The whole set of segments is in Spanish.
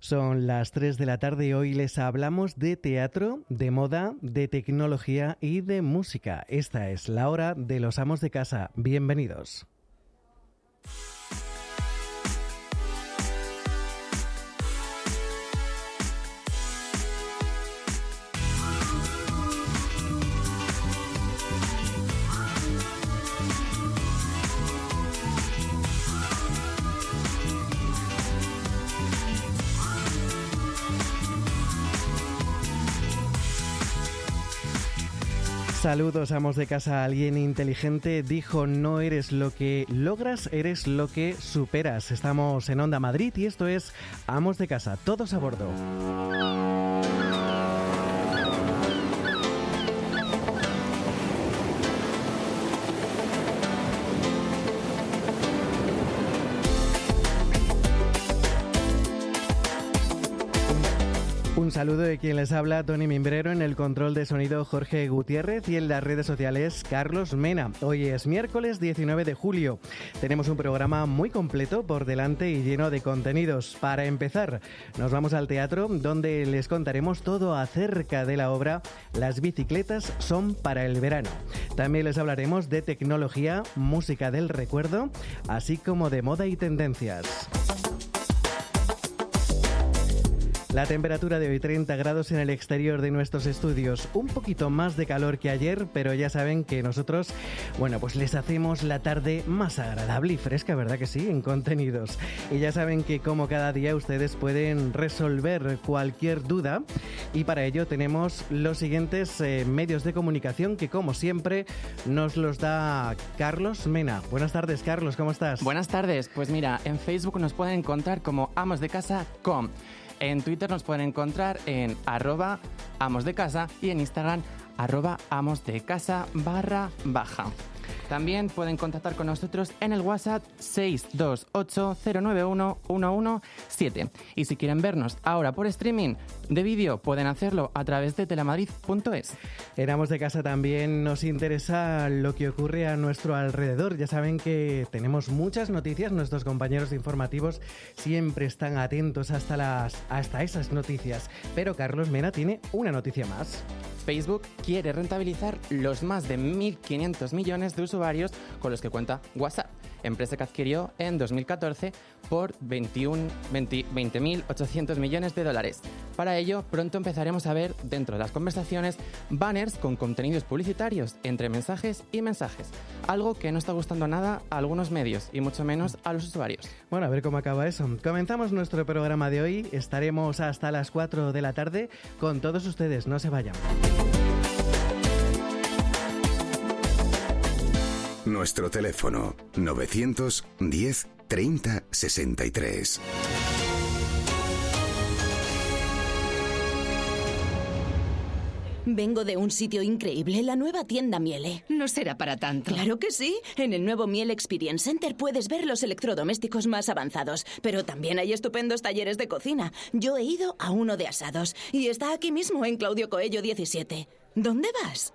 Son las 3 de la tarde y hoy les hablamos de teatro, de moda, de tecnología y de música. Esta es la hora de los amos de casa. Bienvenidos. Saludos, amos de casa. Alguien inteligente dijo, no eres lo que logras, eres lo que superas. Estamos en Onda Madrid y esto es Amos de casa, todos a bordo. Saludo de quien les habla, Tony Mimbrero, en el control de sonido Jorge Gutiérrez y en las redes sociales Carlos Mena. Hoy es miércoles 19 de julio. Tenemos un programa muy completo por delante y lleno de contenidos. Para empezar, nos vamos al teatro donde les contaremos todo acerca de la obra Las bicicletas son para el verano. También les hablaremos de tecnología, música del recuerdo, así como de moda y tendencias. La temperatura de hoy 30 grados en el exterior de nuestros estudios, un poquito más de calor que ayer, pero ya saben que nosotros, bueno, pues les hacemos la tarde más agradable y fresca, ¿verdad que sí? En contenidos. Y ya saben que como cada día ustedes pueden resolver cualquier duda y para ello tenemos los siguientes eh, medios de comunicación que como siempre nos los da Carlos Mena. Buenas tardes, Carlos, ¿cómo estás? Buenas tardes. Pues mira, en Facebook nos pueden encontrar como Amos de Casa com. En Twitter nos pueden encontrar en arroba amos de casa y en Instagram arroba amos de casa barra baja. También pueden contactar con nosotros en el WhatsApp 628-091-117. Y si quieren vernos ahora por streaming de vídeo, pueden hacerlo a través de telemadrid.es. Éramos de casa también nos interesa lo que ocurre a nuestro alrededor. Ya saben que tenemos muchas noticias, nuestros compañeros informativos siempre están atentos hasta, las, hasta esas noticias. Pero Carlos Mena tiene una noticia más. Facebook quiere rentabilizar los más de 1.500 millones usuarios con los que cuenta WhatsApp, empresa que adquirió en 2014 por 20.800 millones de dólares. Para ello, pronto empezaremos a ver dentro de las conversaciones banners con contenidos publicitarios entre mensajes y mensajes, algo que no está gustando nada a algunos medios y mucho menos a los usuarios. Bueno, a ver cómo acaba eso. Comenzamos nuestro programa de hoy, estaremos hasta las 4 de la tarde con todos ustedes, no se vayan. Nuestro teléfono 910 30 63. Vengo de un sitio increíble, la nueva tienda Miele. No será para tanto. Claro que sí. En el nuevo Miele Experience Center puedes ver los electrodomésticos más avanzados, pero también hay estupendos talleres de cocina. Yo he ido a uno de asados y está aquí mismo en Claudio Coello 17. ¿Dónde vas?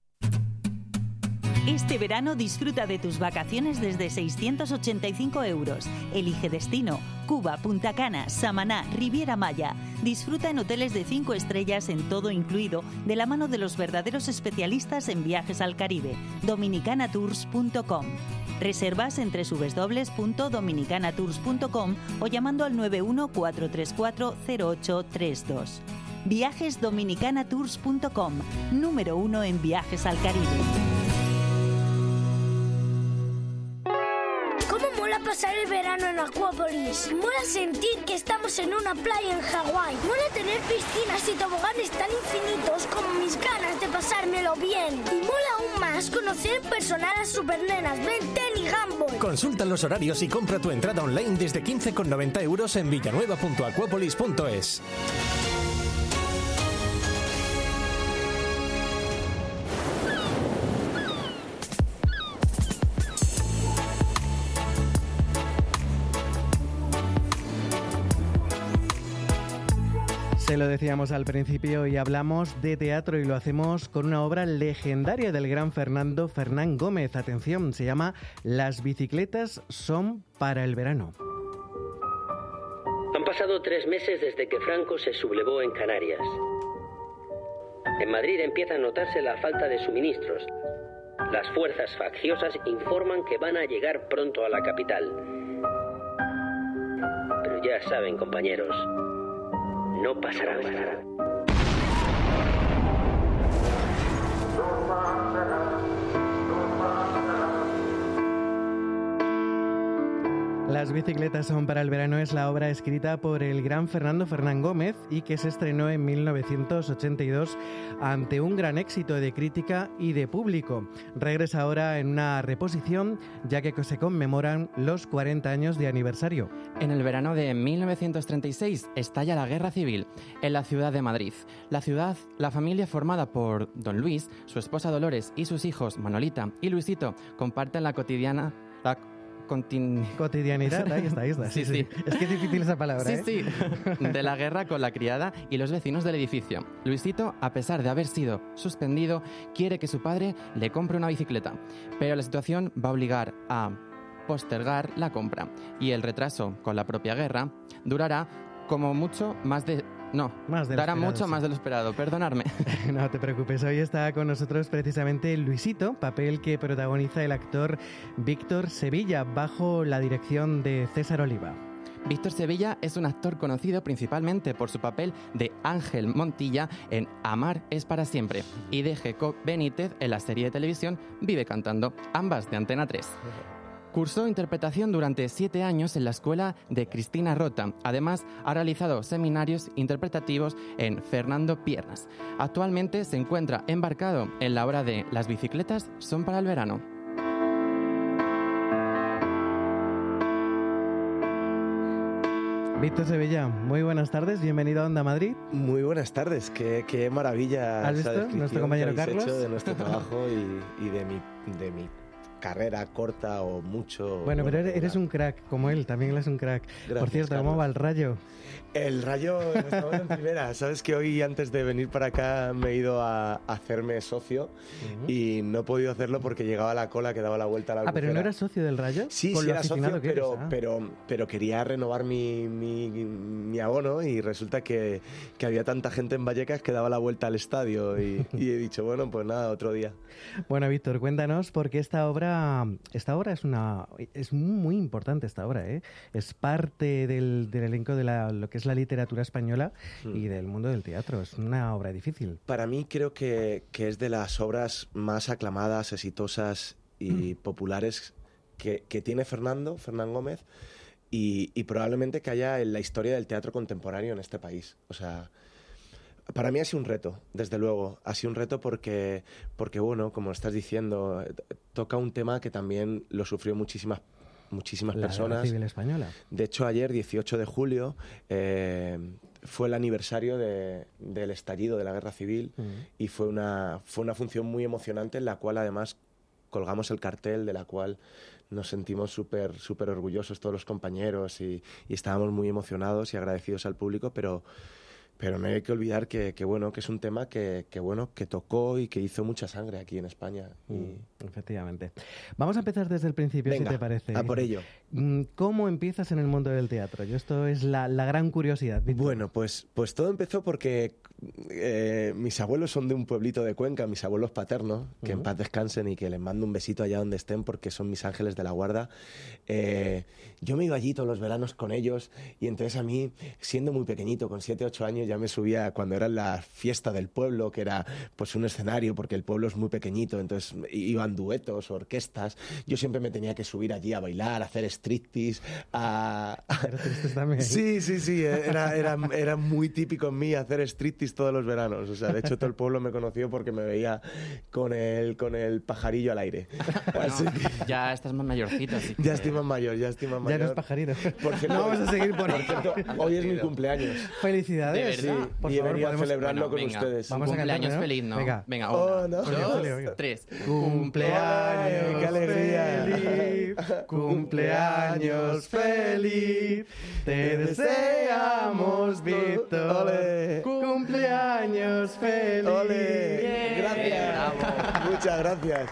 Este verano disfruta de tus vacaciones desde 685 euros. Elige destino. Cuba, Punta Cana, Samaná, Riviera Maya. Disfruta en hoteles de 5 estrellas en todo incluido, de la mano de los verdaderos especialistas en viajes al Caribe. Dominicanatours.com. Reservas en www.dominicanatours.com o llamando al 914340832. Viajesdominicanatours.com, número uno en viajes al Caribe. Pasar el verano en Acuópolis? Mola sentir que estamos en una playa en Hawái. Mola tener piscinas y toboganes tan infinitos como mis ganas de pasármelo bien. Y mola aún más conocer personal a supernenas, Ben 10 y Gumball. Consulta los horarios y compra tu entrada online desde 15,90 euros en villanueva.acuópolis.es. Te lo decíamos al principio y hablamos de teatro y lo hacemos con una obra legendaria del gran Fernando Fernán Gómez. Atención, se llama Las bicicletas son para el verano. Han pasado tres meses desde que Franco se sublevó en Canarias. En Madrid empieza a notarse la falta de suministros. Las fuerzas facciosas informan que van a llegar pronto a la capital. Pero ya saben, compañeros, no pasará. Las bicicletas son para el verano es la obra escrita por el gran Fernando Fernán Gómez y que se estrenó en 1982 ante un gran éxito de crítica y de público. Regresa ahora en una reposición ya que se conmemoran los 40 años de aniversario. En el verano de 1936 estalla la guerra civil en la ciudad de Madrid. La ciudad, la familia formada por don Luis, su esposa Dolores y sus hijos Manolita y Luisito comparten la cotidiana Cotidianidad, ahí está, ahí está. Sí, sí. Es que es difícil esa palabra. Sí, ¿eh? sí. De la guerra con la criada y los vecinos del edificio. Luisito, a pesar de haber sido suspendido, quiere que su padre le compre una bicicleta. Pero la situación va a obligar a postergar la compra. Y el retraso con la propia guerra durará como mucho más de... No, Más de dará mucho más de lo esperado, perdonadme. No te preocupes, hoy está con nosotros precisamente Luisito, papel que protagoniza el actor Víctor Sevilla bajo la dirección de César Oliva. Víctor Sevilla es un actor conocido principalmente por su papel de Ángel Montilla en Amar es para siempre y de Jacob Benítez en la serie de televisión Vive cantando, ambas de Antena 3. Cursó interpretación durante siete años en la escuela de Cristina Rota. Además, ha realizado seminarios interpretativos en Fernando Piernas. Actualmente se encuentra embarcado en la obra de Las bicicletas son para el verano. Víctor Sevilla, muy buenas tardes, bienvenido a Onda Madrid. Muy buenas tardes, qué, qué maravilla ¿Has visto? descripción Nuestro compañero Carlos. hecho de nuestro trabajo y, y de, mi, de mi carrera corta o mucho. Bueno, pero eres, eres un crack, como él, también él es un crack. Por Gracias, cierto, ¿cómo Carlos. va el rayo? El rayo, estamos en primera. Sabes que hoy, antes de venir para acá, me he ido a, hacerme socio y no he podido hacerlo porque llegaba la cola que daba la vuelta a la Ah, pero no eras socio del rayo. Sí, sí era socio, que eres, pero, ah. pero, pero quería renovar mi, mi, mi abono y resulta que, que había tanta gente en Vallecas que daba la vuelta al estadio y, y he dicho, bueno, pues nada, otro día. Bueno, Víctor, cuéntanos porque esta obra, esta obra es una, es muy importante esta obra, ¿eh? Es parte del, del elenco de la, lo que es la literatura española Hmm. y del mundo del teatro. Es una obra difícil. Para mí creo que, que es de las obras más aclamadas, exitosas y populares que, que tiene Fernando, Fernán Gómez, y, y probablemente que haya en la historia del teatro contemporáneo en este país. O sea, para mí ha sido un reto, desde luego. Ha sido un reto porque, porque bueno, como estás diciendo, toca un tema que también lo sufrió muchísimas muchísimas La Guerra personas. civil española. De hecho, ayer, 18 de julio, eh, fue el aniversario de- del estallido de la guerra civil y fue una, fue una función muy emocionante en la cual además colgamos el cartel de la cual nos sentimos súper súper orgullosos todos los compañeros y, y estábamos muy emocionados y agradecidos al público, pero, pero no hay que olvidar que, que, bueno, que es un tema que, que, bueno, que tocó y que hizo mucha sangre aquí en España. Y- Mm, efectivamente. Vamos a empezar desde el principio, Venga, si te parece. a por ello. Mm, ¿Cómo empiezas en el mundo del teatro? Yo esto es la, la gran curiosidad. Víctor. Bueno, pues, pues todo empezó porque eh, mis abuelos son de un pueblito de Cuenca, mis abuelos paternos, que en Ujú. paz descansen y que les mando un besito allá donde estén porque son mis ángeles de la guarda. Eh, yo me iba allí todos los veranos con ellos y entonces a mí, siendo muy pequeñito, con 7, 8 años, ya me subía cuando era la fiesta del pueblo, que era pues un escenario porque el pueblo es muy pequeñito, entonces iban duetos, orquestas. Yo siempre me tenía que subir allí a bailar, a hacer striptease, a... también. Sí, sí, sí, era, era, era muy típico en mí hacer striptease todos los veranos. O sea, de hecho todo el pueblo me conoció porque me veía con el, con el pajarillo al aire. Así que Ya estás más mayorcito, así que- ya estoy más mayor, ya estoy más Ya mayor. no es pajarito. Por cierto, no vamos a seguir por, por cierto, hoy es mi cumpleaños. Felicidades. Sí, por favor, podemos- celebrarlo con venga, ustedes. Vamos a Cumpleaños cantar, ¿no? feliz, ¿no? Venga. Venga, Oh, no. dos, venga. tres. Cumpleaños, ¡Qué alegría! feliz, cumpleaños feliz, te deseamos, Víctor. Cumpleaños feliz. ¡Ole! Gracias. Muchas gracias.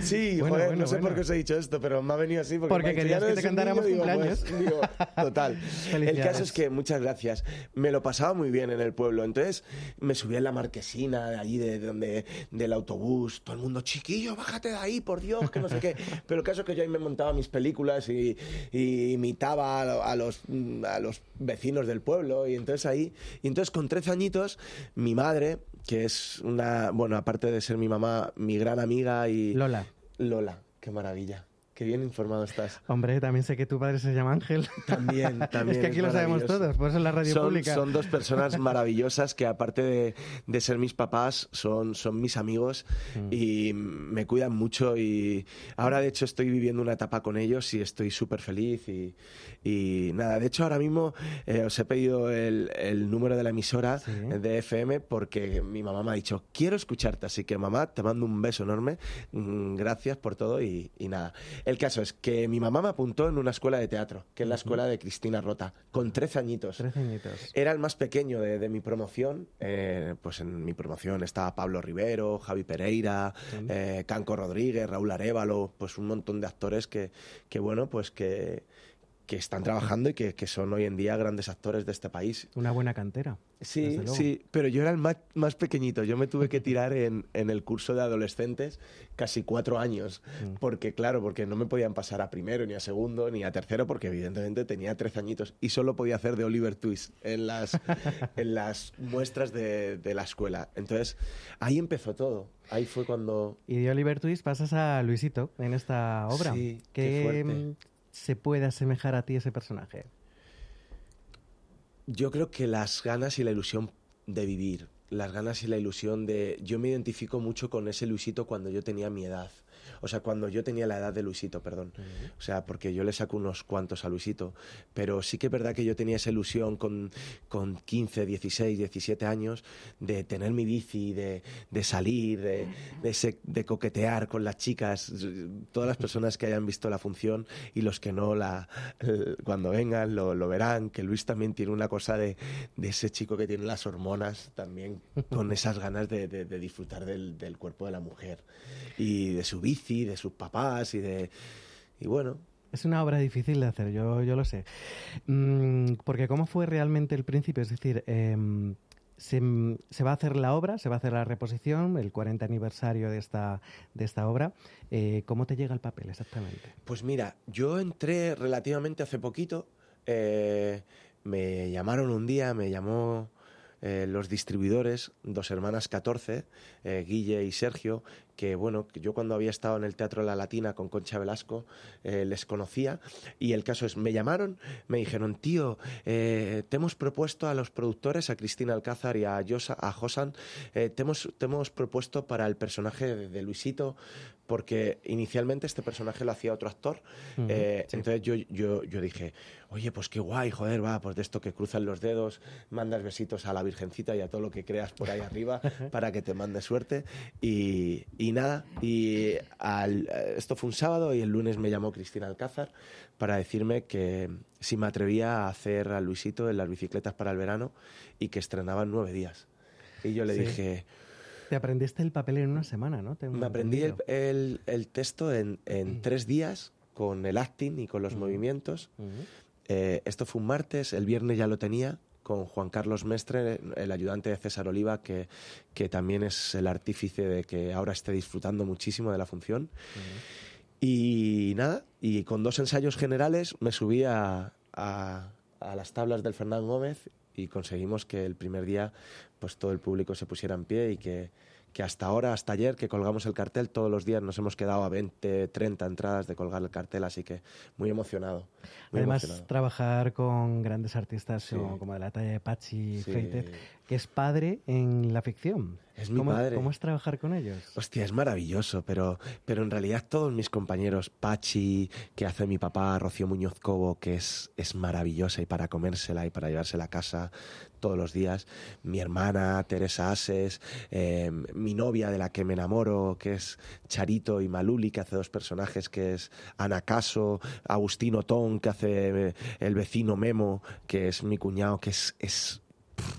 Sí, Bueno, joder, bueno, no sé bueno. por qué os he dicho esto, pero me ha venido así. Porque, Porque querías "Ya no que te cantáramos niño", digo, cumpleaños. pues, digo, total. el caso es que muchas gracias. Me lo pasaba muy bien en el pueblo. Entonces me subía en la marquesina de allí, de donde, del autobús. Todo el mundo, chiquillo, bájate de ahí, por Dios, que no sé qué. Pero el caso es que yo ahí me montaba mis películas y, y imitaba a, a los, a los vecinos del pueblo. Y entonces ahí, y entonces con 13 añitos, mi madre, que es una, bueno, aparte de ser mi mamá, mi gran amiga y... Lola. Lola, qué maravilla. Qué bien informado estás. Hombre, también sé que tu padre se llama Ángel. También, también. es que aquí lo sabemos todos, por eso es la radio son, pública. Son dos personas maravillosas que aparte de, de ser mis papás, son, son mis amigos Mm. y me cuidan mucho y ahora de hecho estoy viviendo una etapa con ellos y estoy súper feliz y, y nada, de hecho ahora mismo eh, os he pedido el, el número de la emisora de FM porque mi mamá me ha dicho, quiero escucharte, así que mamá, te mando un beso enorme, mm, gracias por todo y, y nada. El caso es que mi mamá me apuntó en una escuela de teatro, que es la escuela de Cristina Rota, con 13 añitos. 13 añitos. Era el más pequeño de, de mi promoción. eh, pues en mi promoción estaba Pablo Rivero, Javi Pereira, eh, Canco Rodríguez, Raúl Arevalo, pues un montón de actores que, que bueno, pues que, que están trabajando y que, que son hoy en día grandes actores de este país. Una buena cantera. Sí, sí, pero yo era el más, más pequeñito. Yo me tuve que tirar en, en el curso de adolescentes casi cuatro años. Mm. Porque, claro, porque no me podían pasar a primero, ni a segundo, ni a tercero, porque evidentemente tenía 13 añitos y solo podía hacer de Oliver Twist en las, en las muestras de, de la escuela. Entonces, ahí empezó todo. Ahí fue cuando... Y de Oliver Twist pasas a Luisito en esta obra. Sí, qué ¿Qué fuerte. Se puede asemejar a ti ese personaje? Yo creo que las ganas y la ilusión de vivir, las ganas y la ilusión de... Yo me identifico mucho con ese Luisito cuando yo tenía mi edad. O sea, cuando yo tenía la edad de Luisito, perdón. O sea, porque yo le saco unos cuantos a Luisito. Pero sí que es verdad que yo tenía esa ilusión con, con 15, 16, 17 años de tener mi bici, de, de salir, de, de, ese- de coquetear con las chicas. Todas las personas que hayan visto la función y los que no, la, cuando vengan lo, lo verán. Que Luis también tiene una cosa de, de ese chico que tiene las hormonas también, con esas ganas de, de- de disfrutar del, del cuerpo de la mujer. Y de su bici, de sus papás y de... Y bueno, Es una obra difícil de hacer, yo, yo lo sé. Mm, porque ¿cómo fue realmente el principio? Es decir, em, se, se va a hacer la obra, se va a hacer la reposición, el 40 aniversario de esta, de esta obra. Eh, ¿Cómo te llega el papel exactamente? Pues mira, yo entré relativamente hace poquito. eh, me llamaron un día, me llamó eh, los distribuidores, dos hermanas 14, eh, Guille y Sergio, que bueno, yo cuando había estado en el Teatro La Latina con Concha Velasco eh, les conocía y el caso es, me llamaron, me dijeron, tío, eh, te hemos propuesto a los productores, a Cristina Alcázar y a, Yosa- a Josan, eh, te, hemos, te hemos propuesto para el personaje de, de Luisito, porque inicialmente este personaje lo hacía otro actor, eh, sí. entonces yo, yo, yo dije, oye, pues qué guay, joder, va, pues de esto que cruzan los dedos, mandas besitos a la Virgencita y a todo lo que creas por ahí arriba para que te mande suerte. Y, y nada, y al- esto fue un sábado y el lunes me llamó Cristina Alcázar para decirme que si me atrevía a hacer a Luisito en las bicicletas para el verano y que estrenaba en nueve días. Y yo le Sí. dije, Te aprendiste el papel en una semana, ¿no? Tengo me aprendí el, el- el texto en, en tres días con el acting y con los movimientos. Eh, esto fue un martes, el viernes ya lo tenía con Juan Carlos Mestre, el ayudante de César Oliva, que, que también es el artífice de que ahora esté disfrutando muchísimo de la función. Y nada, y con dos ensayos generales me subí a, a- a las tablas del Fernán Gómez y conseguimos que el primer día pues todo el público se pusiera en pie y que, que hasta ahora, hasta ayer que colgamos el cartel, todos los días nos hemos quedado a 20, 30 entradas de colgar el cartel, así que muy emocionado. Muy Además, emocionado. trabajar con grandes artistas Sí. como, como de la talla de Pachi Sí. Que es padre en la ficción. Es mi ¿Cómo, padre. ¿Cómo es trabajar con ellos? Hostia, es maravilloso, pero, pero en realidad todos mis compañeros, Pachi, que hace mi papá, Rocío Muñoz Cobo, que es, es maravillosa y para comérsela y para llevársela a casa todos los días, mi hermana, Teresa Ases, eh, mi novia de la que me enamoro, que es Charito y Maluli, que hace dos personajes, que es Ana Caso, Agustino Ton, que hace eh, el vecino Memo, que es mi cuñado, que es... es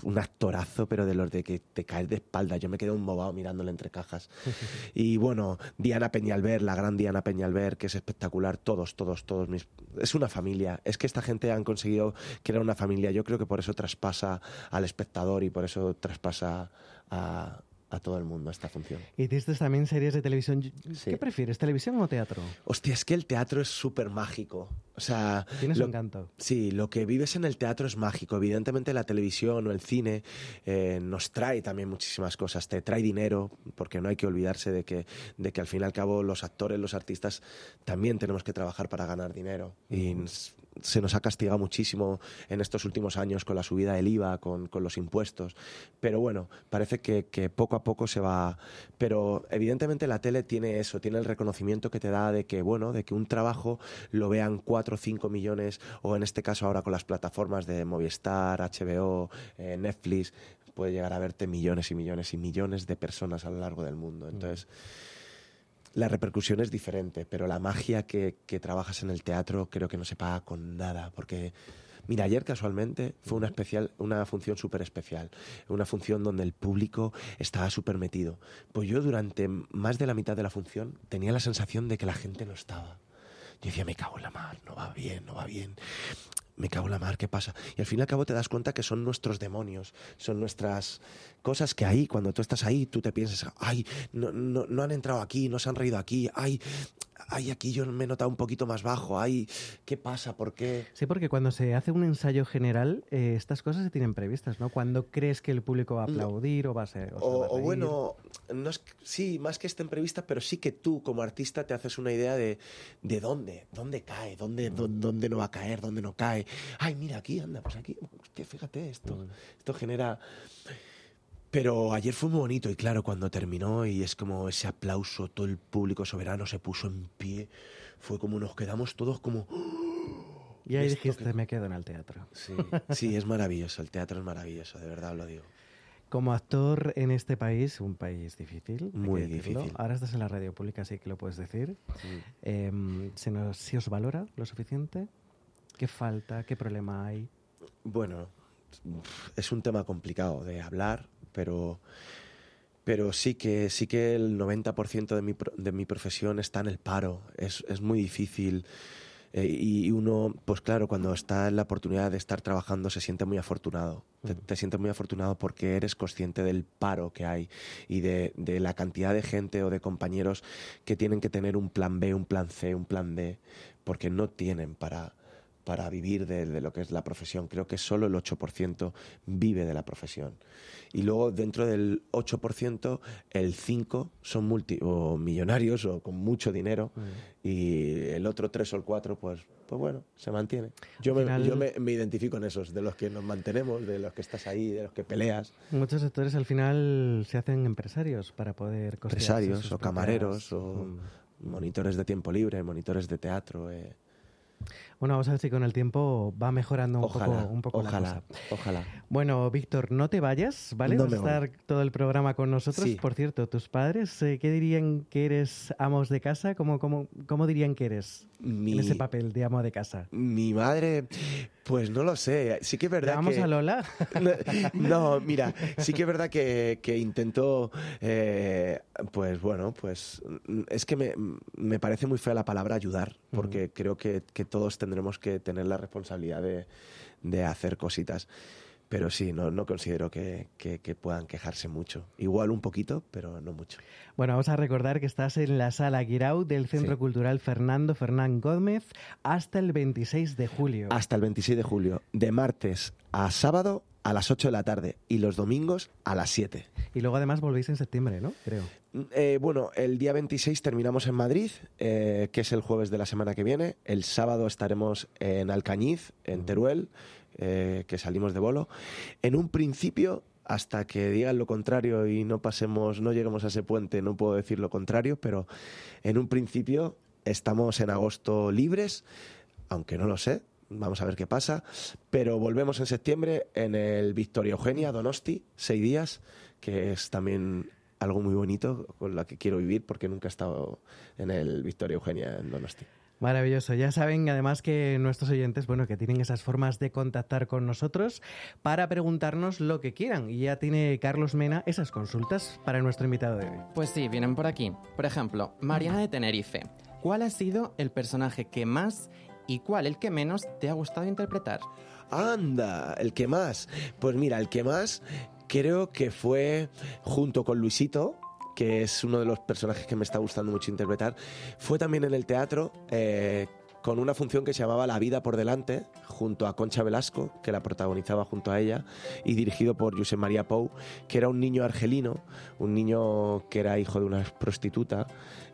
un actorazo, pero de los de que te caes de espalda. Yo me quedé un bobado mirándole entre cajas. y bueno, Diana Peñalver, la gran Diana Peñalver, que es espectacular. Todos, todos, todos mis... Es una familia. Es que esta gente han conseguido crear una familia. Yo creo que por eso traspasa al espectador y por eso traspasa a, a todo el mundo esta función. Y tienes también series de televisión. ¿Qué prefieres, televisión o teatro? Hostia, es que el teatro es súper mágico. O sea... Tienes lo, un encanto. Sí, lo que vives en el teatro es mágico. Evidentemente la televisión o el cine eh, nos trae también muchísimas cosas. Te trae dinero, porque no hay que olvidarse de que, de que al fin y al cabo los actores, los artistas, también tenemos que trabajar para ganar dinero. Y se nos ha castigado muchísimo en estos últimos años con la subida del IVA, con, con los impuestos. Pero bueno, parece que, que, poco a poco se va. Pero evidentemente la tele tiene eso, tiene el reconocimiento que te da de que, bueno, de que un trabajo lo vean cuatro o cinco millones, o en este caso ahora con las plataformas de Movistar, HBO, eh, Netflix, puede llegar a verte millones y millones y millones de personas a lo largo del mundo. Entonces. Mm la repercusión es diferente, pero la magia que, que, trabajas en el teatro creo que no se paga con nada, porque mira, ayer casualmente fue una especial, una función súper especial, una función donde el público estaba súper metido. Pues yo durante más de la mitad de la función tenía la sensación de que la gente no estaba. Yo decía, me cago en la mar, no va bien, no va bien me cago en la mar, ¿qué pasa? Y al fin y al cabo te das cuenta que son nuestros demonios, son nuestras cosas que ahí, cuando tú estás ahí, tú te piensas, ay, no, no, no han entrado aquí, no se han reído aquí, ay, ay, aquí yo me he notado un poquito más bajo, ay, ¿qué pasa? ¿Por qué? Sí, porque cuando se hace un ensayo general, eh, estas cosas se tienen previstas, ¿no? Cuando crees que el público va a aplaudir no. o va a ser... O, o, va a o bueno, no es, sí, más que estén previstas, pero sí que tú como artista te haces una idea de, de dónde, dónde cae, dónde, dónde, dónde no va a caer, dónde no cae. Ay, mira, aquí, anda, pues aquí, fíjate esto. Mm. Esto genera... Pero ayer fue muy bonito y claro, cuando terminó y es como ese aplauso, todo el público soberano se puso en pie, fue como nos quedamos todos como... Y ahí dijiste, que... me quedo en el teatro. Sí, sí, es maravilloso, el teatro es maravilloso, de verdad lo digo. Como actor en este país, un país difícil. Muy difícil. Ahora estás en la radio pública, así que lo puedes decir. Sí. Eh, ¿se, nos, ¿Se os valora lo suficiente? ¿Qué falta? ¿Qué problema hay? Bueno, es un tema complicado de hablar, pero, pero sí, que, sí que el 90% de mi, de mi profesión está en el paro. Es, es muy difícil. Eh, y uno, pues claro, cuando está en la oportunidad de estar trabajando se siente muy afortunado. Te, te, sientes muy afortunado porque eres consciente del paro que hay y de, de, la cantidad de gente o de compañeros que tienen que tener un plan B, un plan C, un plan D, porque no tienen para, para vivir de, de, lo que es la profesión. Creo que solo el 8% vive de la profesión. Y luego dentro del 8%, el 5% son multi o millonarios o con mucho dinero mm. y el otro 3 o el 4, pues, pues bueno, se mantiene. Yo, me, final... yo me, me, identifico en esos, de los que nos mantenemos, de los que estás ahí, de los que peleas. Muchos sectores al final se hacen empresarios para poder Empresarios o camareros o mm. monitores de tiempo libre, monitores de teatro. Eh. Bueno, vamos a ver si con el tiempo va mejorando un ojalá, poco, un poco ojalá, la cosa. Ojalá. Bueno, Víctor, no te vayas, ¿vale? No Vas a estar voy. todo el programa con nosotros. Sí. Por cierto, tus padres, eh, ¿qué dirían que eres amos de casa? ¿Cómo, cómo, cómo dirían que eres Mi... en ese papel de amo de casa? Mi madre, pues no lo sé. Sí que es verdad ¿Vamos que... a Lola? no, mira, sí que es verdad que, que intento, eh, pues bueno, pues es que me, me, parece muy fea la palabra ayudar, porque uh -huh. creo que, que todos tendremos que tener la responsabilidad de, de hacer cositas. Pero sí, no, no considero que, que, que, puedan quejarse mucho. Igual un poquito, pero no mucho. Bueno, vamos a recordar que estás en la sala Guirau del Centro sí. Cultural Fernando Fernán Gómez hasta el 26 de julio. Hasta el 26 de julio, de martes a sábado a las 8 de la tarde y los domingos a las 7. Y luego además volvéis en septiembre, ¿no? Creo. Eh, bueno, el día 26 terminamos en Madrid, eh, que es el jueves de la semana que viene. El sábado estaremos en Alcañiz, en Teruel, eh, que salimos de bolo. En un principio, hasta que digan lo contrario y no pasemos, no lleguemos a ese puente, no puedo decir lo contrario, pero en un principio estamos en agosto libres, aunque no lo sé, Vamos a ver qué pasa. Pero volvemos en septiembre en el Victoria Eugenia, Donosti, seis días, que es también algo muy bonito con la que quiero vivir porque nunca he estado en el Victoria Eugenia en Donosti. Maravilloso. Ya saben además que nuestros oyentes, bueno, que tienen esas formas de contactar con nosotros para preguntarnos lo que quieran. Y ya tiene Carlos Mena esas consultas para nuestro invitado de hoy. Pues sí, vienen por aquí. Por ejemplo, Mariana de Tenerife. ¿Cuál ha sido el personaje que más y cuál el que menos te ha gustado interpretar? Anda, el que más. Pues mira, el que más creo que fue junto con Luisito, que es uno de los personajes que me está gustando mucho interpretar. Fue también en el teatro. Eh, con una función que se llamaba La vida por delante, junto a Concha Velasco, que la protagonizaba junto a ella, y dirigido por José María Pou, que era un niño argelino, un niño que era hijo de una prostituta,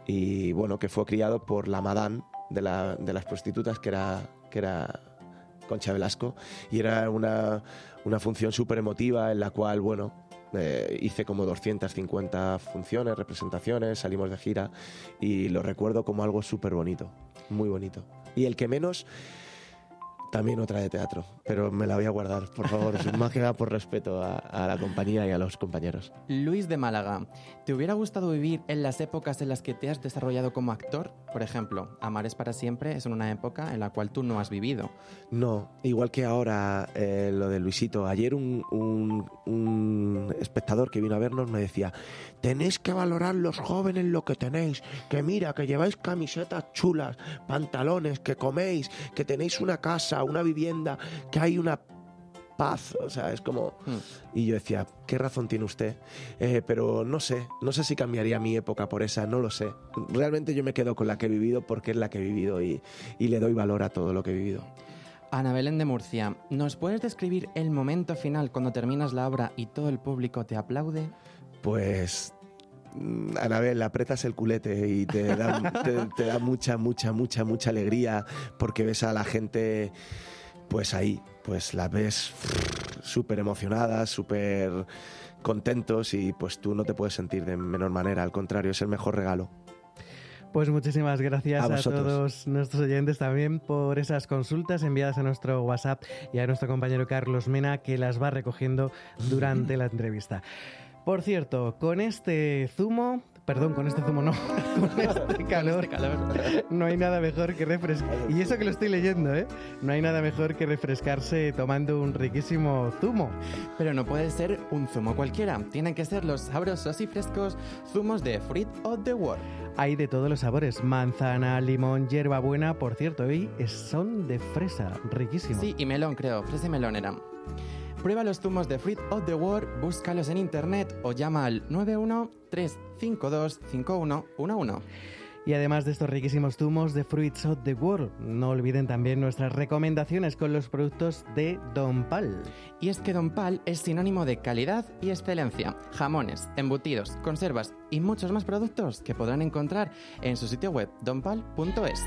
y bueno, que fue criado por la madame de, de las prostitutas, que era, que era Concha Velasco, y era una, una función súper emotiva en la cual, bueno, eh, hice como 250 funciones, representaciones, salimos de gira y lo recuerdo como algo súper bonito, muy bonito. Y el que menos, también otra de teatro, pero me la voy a guardar, por favor, más que nada por respeto a, a, la compañía y a los compañeros. Luis de Málaga, ¿te hubiera gustado vivir en las épocas en las que te has desarrollado como actor? Por ejemplo, Amar es para siempre es una época en la cual tú no has vivido. No, igual que ahora eh, lo de Luisito. Ayer un, un, un espectador que vino a vernos me decía, tenéis que valorar los jóvenes lo que tenéis, que mira, que lleváis camisetas chulas, pantalones, que coméis, que tenéis una casa, una vivienda, que hay una paz, o sea, es como... Hmm. Y yo decía, ¿qué razón tiene usted? Eh, pero no sé, no sé si cambiaría mi época por esa, no lo sé. Realmente yo me quedo con la que he vivido porque es la que he vivido y, y le doy valor a todo lo que he vivido. Ana Belén de Murcia, ¿nos puedes describir el momento final cuando terminas la obra y todo el público te aplaude? Pues mm, Anabel, apretas el culete y te da, te, te da mucha, mucha, mucha, mucha alegría porque ves a la gente pues ahí, pues la ves súper emocionada, súper contentos y pues tú no te puedes sentir de menor manera, al contrario, es el mejor regalo. Pues muchísimas gracias a, a, todos nuestros oyentes también por esas consultas enviadas a nuestro WhatsApp y a nuestro compañero Carlos Mena que las va recogiendo durante la entrevista. Por cierto, con este zumo Perdón, con este zumo no. con este calor. Este calor. No hay nada mejor que refrescar. Y eso que lo estoy leyendo, ¿eh? No hay nada mejor que refrescarse tomando un riquísimo zumo. Pero no puede ser un zumo cualquiera. Tienen que ser los sabrosos y frescos zumos de Fruit of the World. Hay de todos los sabores: manzana, limón, hierbabuena. Por cierto, hoy son de fresa. Riquísimo. Sí, y melón, creo. Fresa y melón eran. Prueba los zumos de Fruit of the World, búscalos en internet o llama al 913525111. Y además de estos riquísimos zumos de Fruits of the World, no olviden también nuestras recomendaciones con los productos de Don Pal. Y es que Don Pal es sinónimo de calidad y excelencia. Jamones, embutidos, conservas y muchos más productos que podrán encontrar en su sitio web donpal.es.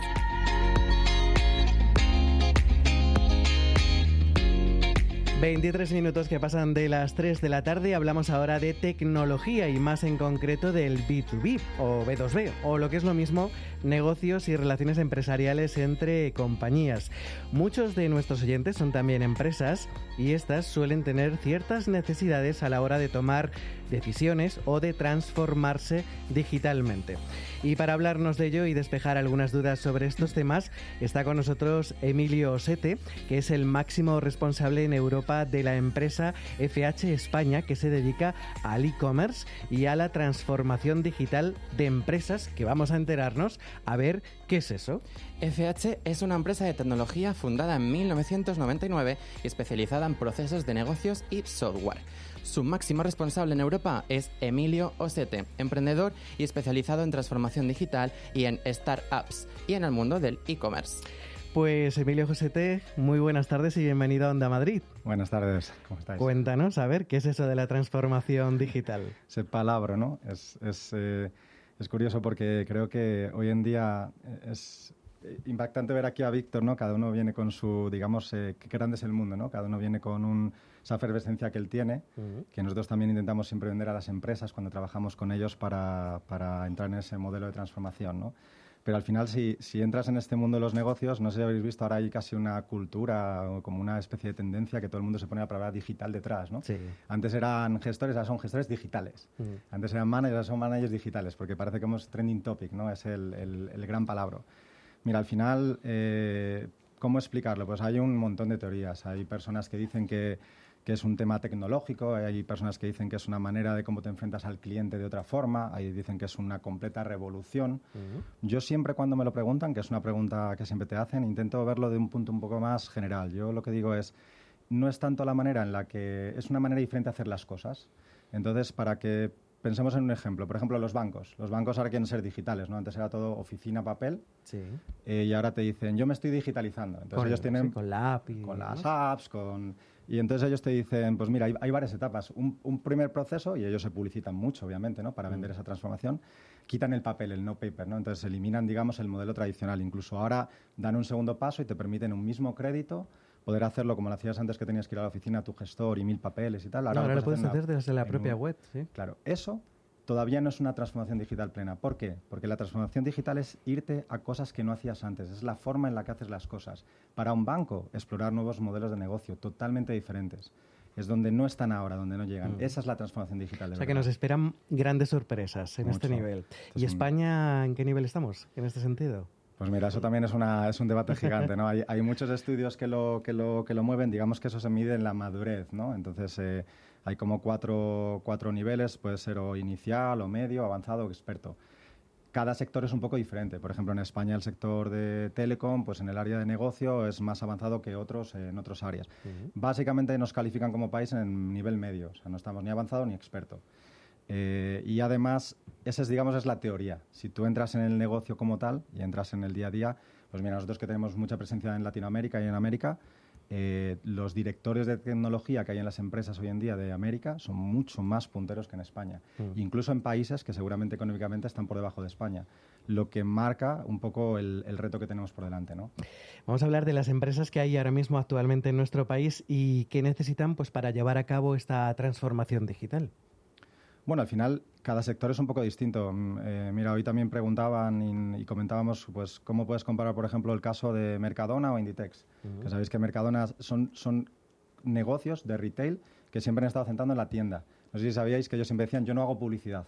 23 minutos que pasan de las 3 de la tarde. Hablamos ahora de tecnología y más en concreto del B2B o B2B o lo que es lo mismo, negocios y relaciones empresariales entre compañías. Muchos de nuestros oyentes son también empresas y estas suelen tener ciertas necesidades a la hora de tomar decisiones o de transformarse digitalmente. Y para hablarnos de ello y despejar algunas dudas sobre estos temas, está con nosotros Emilio Osete, que es el máximo responsable en Europa de la empresa FH España, que se dedica al e-commerce y a la transformación digital de empresas, que vamos a enterarnos a ver qué es eso. FH es una empresa de tecnología fundada en 1999 y especializada en procesos de negocios y software. Su máximo responsable en Europa es Emilio Osete, emprendedor y especializado en transformación digital y en startups y en el mundo del e-commerce. Pues Emilio Josete, muy buenas tardes y bienvenido a Onda Madrid. Buenas tardes, ¿cómo estáis? Cuéntanos, a ver, ¿qué es eso de la transformación digital? Ese palabra, ¿no? Es, es, eh, es curioso porque creo que hoy en día es impactante ver aquí a Víctor, ¿no? Cada uno viene con su, digamos, eh, qué grande es el mundo, ¿no? Cada uno viene con un, esa efervescencia que él tiene, uh -huh. que nosotros también intentamos siempre vender a las empresas cuando trabajamos con ellos para, para entrar en ese modelo de transformación, ¿no? Pero al final, si, si, entras en este mundo de los negocios, no sé si habéis visto, ahora hay casi una cultura o como una especie de tendencia que todo el mundo se pone la palabra digital detrás, ¿no? Sí. Antes eran gestores, ahora son gestores digitales. Uh -huh. Antes eran managers, ahora son managers digitales, porque parece que hemos trending topic, ¿no? Es el, el, el gran palabra. Mira, al final, eh, ¿cómo explicarlo? Pues hay un montón de teorías. Hay personas que dicen que, que, es un tema tecnológico, hay personas que dicen que es una manera de cómo te enfrentas al cliente de otra forma, hay dicen que es una completa revolución. Yo siempre cuando me lo preguntan, que es una pregunta que siempre te hacen, intento verlo de un punto un poco más general. Yo lo que digo es, no es tanto la manera en la que es una manera diferente de hacer las cosas. Entonces, para que pensemos en un ejemplo. Por ejemplo, los bancos. Los bancos ahora quieren ser digitales, ¿no? Antes era todo oficina, papel. Sí. Eh, y ahora te dicen, yo me estoy digitalizando. Entonces Con- ellos tienen... sí, con la app y Con las apps, con... Y entonces ellos te dicen, pues mira, hay, hay varias etapas. Un, un primer proceso, y ellos se publicitan mucho, obviamente, ¿no? Para vender esa transformación. Quitan el papel, el no paper, ¿no? Entonces eliminan, digamos, el modelo tradicional. Incluso ahora dan un segundo paso y te permiten un mismo crédito poder hacerlo como lo hacías antes que tenías que ir a la oficina, a tu gestor y mil papeles y tal. No, ahora lo puedes hacer desde la propia un- web, sí. Claro, eso todavía no es una transformación digital plena. ¿Por qué? Porque la transformación digital es irte a cosas que no hacías antes, es la forma en la que haces las cosas. Para un banco, explorar nuevos modelos de negocio totalmente diferentes. Es donde no están ahora, donde no llegan. Mm. Esa es la transformación digital. de O sea que verdad. nos esperan grandes sorpresas en este Mucho. nivel. Esto ¿Y España en qué nivel estamos en este sentido? Pues mira, eso también es, una, es un debate gigante, ¿no? Hay, hay muchos estudios que lo, que, lo, que lo mueven, digamos que eso se mide en la madurez, ¿no? Entonces, eh, hay como cuatro, cuatro niveles, puede ser o inicial, o medio, avanzado o experto. Cada sector es un poco diferente. Por ejemplo, en España el sector de telecom, pues en el área de negocio es más avanzado que otros en otras áreas. Básicamente nos califican como país en nivel medio, o sea, no estamos ni avanzado ni experto. Eh, y además, esa es, digamos, es la teoría. Si tú entras en el negocio como tal y entras en el día a día, pues mira, nosotros que tenemos mucha presencia en Latinoamérica y en América, eh, los directores de tecnología que hay en las empresas hoy en día de América son mucho más punteros que en España, Mm. incluso en países que seguramente económicamente están por debajo de España, lo que marca un poco el, el reto que tenemos por delante, ¿no? Vamos a hablar de las empresas que hay ahora mismo actualmente en nuestro país y que necesitan pues para llevar a cabo esta transformación digital. Bueno, al final cada sector es un poco distinto. Mm, eh, mira, hoy también preguntaban y, y comentábamos pues cómo puedes comparar, por ejemplo, el caso de Mercadona o Inditex. Que sabéis que Mercadona son, son negocios de retail que siempre han estado centrando en la tienda. No sé si sabíais que ellos siempre decían, yo no hago publicidad.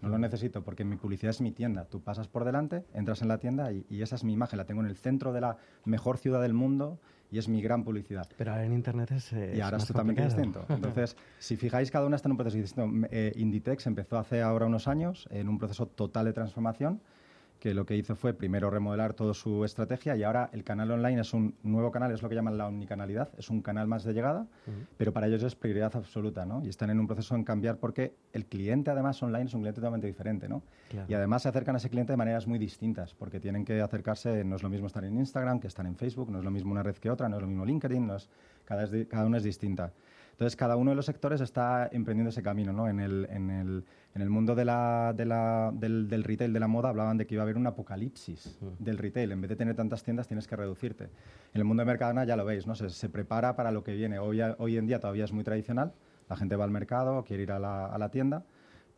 No lo necesito porque mi publicidad es mi tienda. Tú pasas por delante, entras en la tienda y, y esa es mi imagen. La tengo en el centro de la mejor ciudad del mundo y es mi gran publicidad. Pero ahora en Internet es, eh, Y ahora es más totalmente complicado. distinto. Entonces, si fijáis, cada una está en un proceso distinto. Eh, Inditex empezó hace ahora unos años en un proceso total de transformación que lo que hizo fue primero remodelar toda su estrategia y ahora el canal online es un nuevo canal, es lo que llaman la omnicanalidad, es un canal más de llegada, pero para ellos es prioridad absoluta, ¿no? Y están en un proceso en cambiar porque el cliente además online es un cliente totalmente diferente, ¿no? Claro. Y además se acercan a ese cliente de maneras muy distintas, porque tienen que acercarse, no es lo mismo estar en Instagram que estar en Facebook, no es lo mismo una red que otra, no es lo mismo LinkedIn, no es, cada, es cada uno es distinta. Entonces, cada uno de los sectores está emprendiendo ese camino, ¿no? En el, en el, en el mundo de la, de la- del, del retail, de la moda, hablaban de que iba a haber un apocalipsis del retail. En vez de tener tantas tiendas, tienes que reducirte. En el mundo de Mercadona ya lo veis, ¿no? Se, se prepara para lo que viene. Hoy, hoy en día todavía es muy tradicional. La gente va al mercado, quiere ir a la, a la tienda,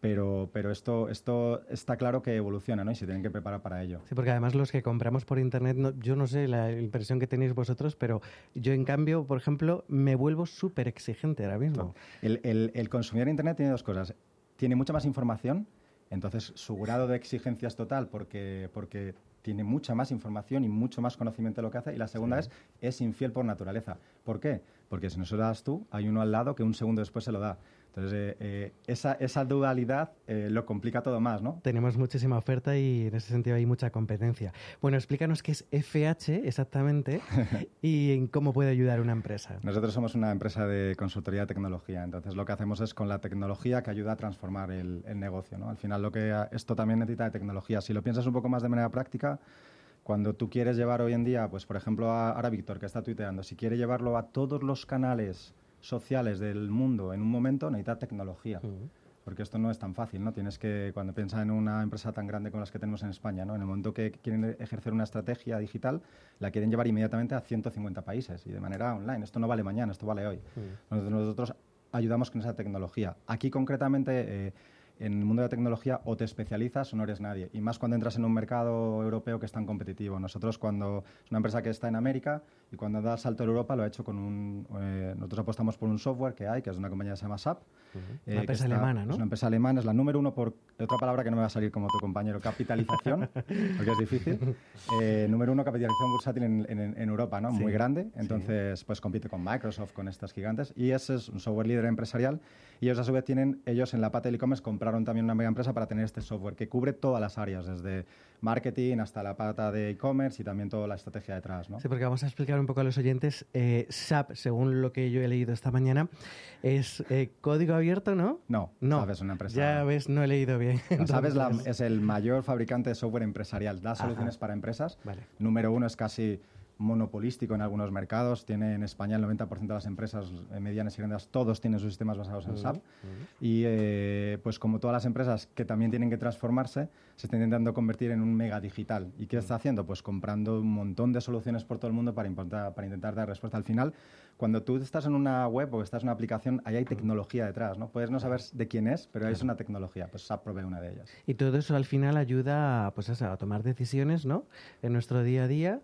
pero, pero esto, esto está claro que evoluciona, ¿no? Y se tienen que preparar para ello. Sí, porque además los que compramos por internet, no- yo no sé la impresión que tenéis vosotros, pero yo en cambio, por ejemplo, me vuelvo súper exigente ahora mismo. El, el- el consumidor de Internet tiene dos cosas. Tiene mucha más información, entonces su grado de exigencia es total porque, porque tiene mucha más información y mucho más conocimiento de lo que hace. Y la segunda es, es infiel por naturaleza. ¿Por qué? Porque si no se lo das tú, hay uno al lado que un segundo después se lo da. Entonces, eh, eh, esa, esa dualidad eh, lo complica todo más, ¿no? Tenemos muchísima oferta y en ese sentido hay mucha competencia. Bueno, explícanos qué es FH exactamente y en cómo puede ayudar una empresa. Nosotros somos una empresa de consultoría de tecnología, entonces lo que hacemos es con la tecnología que ayuda a transformar el, el negocio. ¿no? Al final lo que esto también necesita de tecnología. Si lo piensas un poco más de manera práctica, cuando tú quieres llevar hoy en día, pues por ejemplo a, ahora Víctor que está tuiteando, si quiere llevarlo a todos los canales sociales del mundo en un momento, necesita tecnología. Porque esto no es tan fácil, ¿no? Tienes que, cuando piensas en una empresa tan grande como las que tenemos en España, ¿no? En el momento que quieren ejercer una estrategia digital, la quieren llevar inmediatamente a 150 países y de manera online. Esto no vale mañana, esto vale hoy. Nosotros, nosotros ayudamos con esa tecnología. Aquí concretamente, eh, en el mundo de la tecnología o te especializas o no eres nadie. Y más cuando entras en un mercado europeo que es tan competitivo. Nosotros cuando es una empresa que está en América y cuando da el salto a Europa lo ha hecho con un... eh, nosotros apostamos por un software que hay, que es una compañía que se llama SAP. eh, Una empresa está- alemana, ¿no? Es una empresa alemana, es la número uno por otra palabra que no me va a salir como tu compañero, capitalización, porque es difícil. Eh, número uno, capitalización bursátil en, en- en Europa, ¿no? Sí, Muy grande. Entonces, pues compite con Microsoft, con estas gigantes. Y ese es un software líder empresarial. Y ellos a su vez tienen, ellos en la pata del e-commerce compraron también una mega empresa para tener este software que cubre todas las áreas, desde marketing hasta la pata de e-commerce y también toda la estrategia detrás, ¿no? Sí, porque vamos a explicar un poco a los oyentes. eh, SAP, según lo que yo he leído esta mañana, es eh, código abierto, ¿no? No, No. SAP es una empresa... Ya ves, no he leído bien. La SAP es, la- Entonces- es el mayor fabricante de software empresarial. Da Ajá. soluciones para empresas. Vale. Número uno es casi monopolístico en algunos mercados. Tiene en España el 90% de las empresas eh, medianas y grandes, todos tienen sus sistemas basados en SAP. ujú. Y eh, pues como todas las empresas que también tienen que transformarse, se están intentando convertir en un mega digital. ¿Y qué está haciendo? Pues comprando un montón de soluciones por todo el mundo para, importar- para intentar dar respuesta. Al final, cuando tú estás en una web o estás en una aplicación, ahí hay tecnología detrás. ¿no? Puedes no saber de quién es, pero es una tecnología. Pues SAP provee una de ellas. Y todo eso al final ayuda pues a tomar decisiones ¿no? en nuestro día a día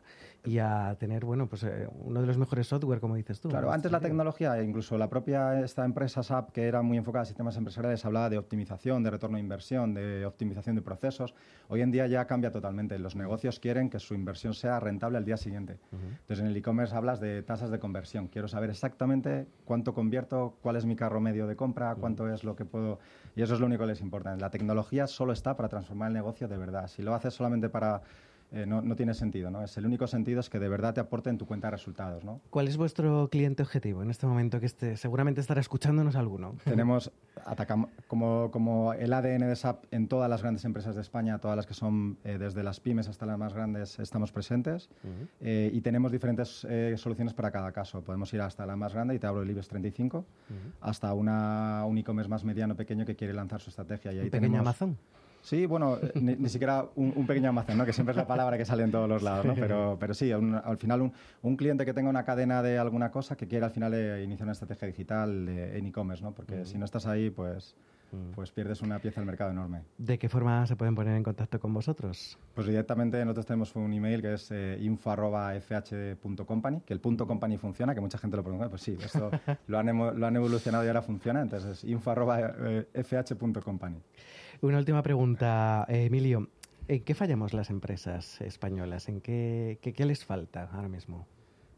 y a tener bueno pues eh, uno de los mejores software, como dices tú. Claro, ¿no? antes la tecnología, e incluso la propia esta empresa SAP, que era muy enfocada a sistemas empresariales, hablaba de optimización, de retorno de inversión, de optimización de procesos. Hoy en día ya cambia totalmente. Los negocios quieren que su inversión sea rentable al día siguiente. Entonces en el e-commerce hablas de tasas de conversión. Quiero saber exactamente cuánto convierto, cuál es mi carro medio de compra, cuánto es lo que puedo... Y eso es lo único que les importa. La tecnología solo está para transformar el negocio de verdad. Si lo haces solamente para... eh, no, no tiene sentido, ¿no? Es el único sentido es que de verdad te aporte en tu cuenta de resultados, ¿no? ¿Cuál es vuestro cliente objetivo en este momento que esté, seguramente estará escuchándonos alguno? Tenemos atacam- como, como el ADN de SAP en todas las grandes empresas de España, todas las que son eh, desde las pymes hasta las más grandes, estamos presentes Eh, y tenemos diferentes eh, soluciones para cada caso. Podemos ir hasta la más grande, y te hablo del IBEX 35, hasta una, un e-commerce más mediano, pequeño que quiere lanzar su estrategia. Y ahí ¿Un pequeño tenemos- Amazon? Sí, bueno, eh, ni, ni siquiera un, un pequeño almacén, ¿no? que siempre es la palabra que sale en todos los lados, ¿no? pero, pero sí, un- al final un, un cliente que tenga una cadena de alguna cosa que quiera al final eh, iniciar una estrategia digital eh, en e-commerce, ¿no? porque si no estás ahí, pues, pues pierdes una pieza del mercado enorme. ¿De qué forma se pueden poner en contacto con vosotros? Pues directamente nosotros tenemos un email que es eh, info.fh.company, que el punto company funciona, que mucha gente lo pregunta, pues sí, esto lo han, lo han evolucionado y ahora funciona, entonces es info.fh.company. Una última pregunta, Emilio. ¿En qué fallamos las empresas españolas? ¿En qué, qué, qué les falta ahora mismo?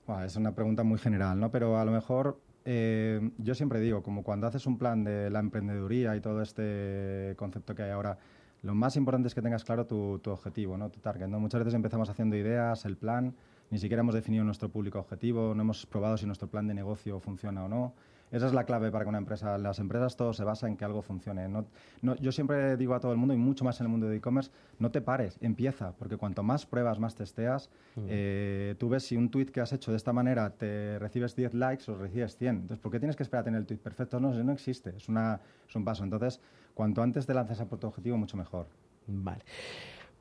Bueno, es una pregunta muy general, ¿no? Pero a lo mejor eh, yo siempre digo, como cuando haces un plan de la emprendeduría y todo este concepto que hay ahora, lo más importante es que tengas claro tu, tu objetivo, ¿no? Tu target, ¿no? Muchas veces empezamos haciendo ideas, el plan, ni siquiera hemos definido nuestro público objetivo, no hemos probado si nuestro plan de negocio funciona o no. Esa es la clave para que una empresa, las empresas todo se basa en que algo funcione. No, no- yo siempre digo a todo el mundo, y mucho más en el mundo de e-commerce, no te pares, empieza, porque cuanto más pruebas, más testeas, eh, tú ves si un tweet que has hecho de esta manera te recibes 10 likes o recibes 100. Entonces, ¿por qué tienes que esperar a tener el tweet perfecto? No, no existe, es, una, es un paso. Entonces, cuanto antes te lanzas a tu objetivo, mucho mejor. Vale.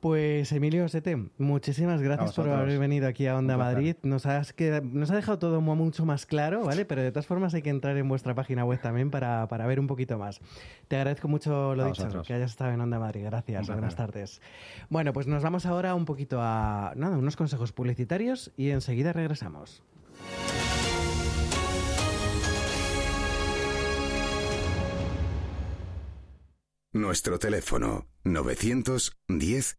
Pues Emilio Sete, muchísimas gracias por haber venido aquí a Onda. Madrid. Nos, has queda- nos ha dejado todo mu- mucho más claro, ¿vale? Pero de todas formas hay que entrar en vuestra página web también para, para ver un poquito más. Te agradezco mucho lo A dicho, vosotros. que hayas estado en Onda Madrid. Gracias, buenas tardes. Bueno, pues nos vamos ahora un poquito a nada, unos consejos publicitarios y enseguida regresamos. Nuestro teléfono 910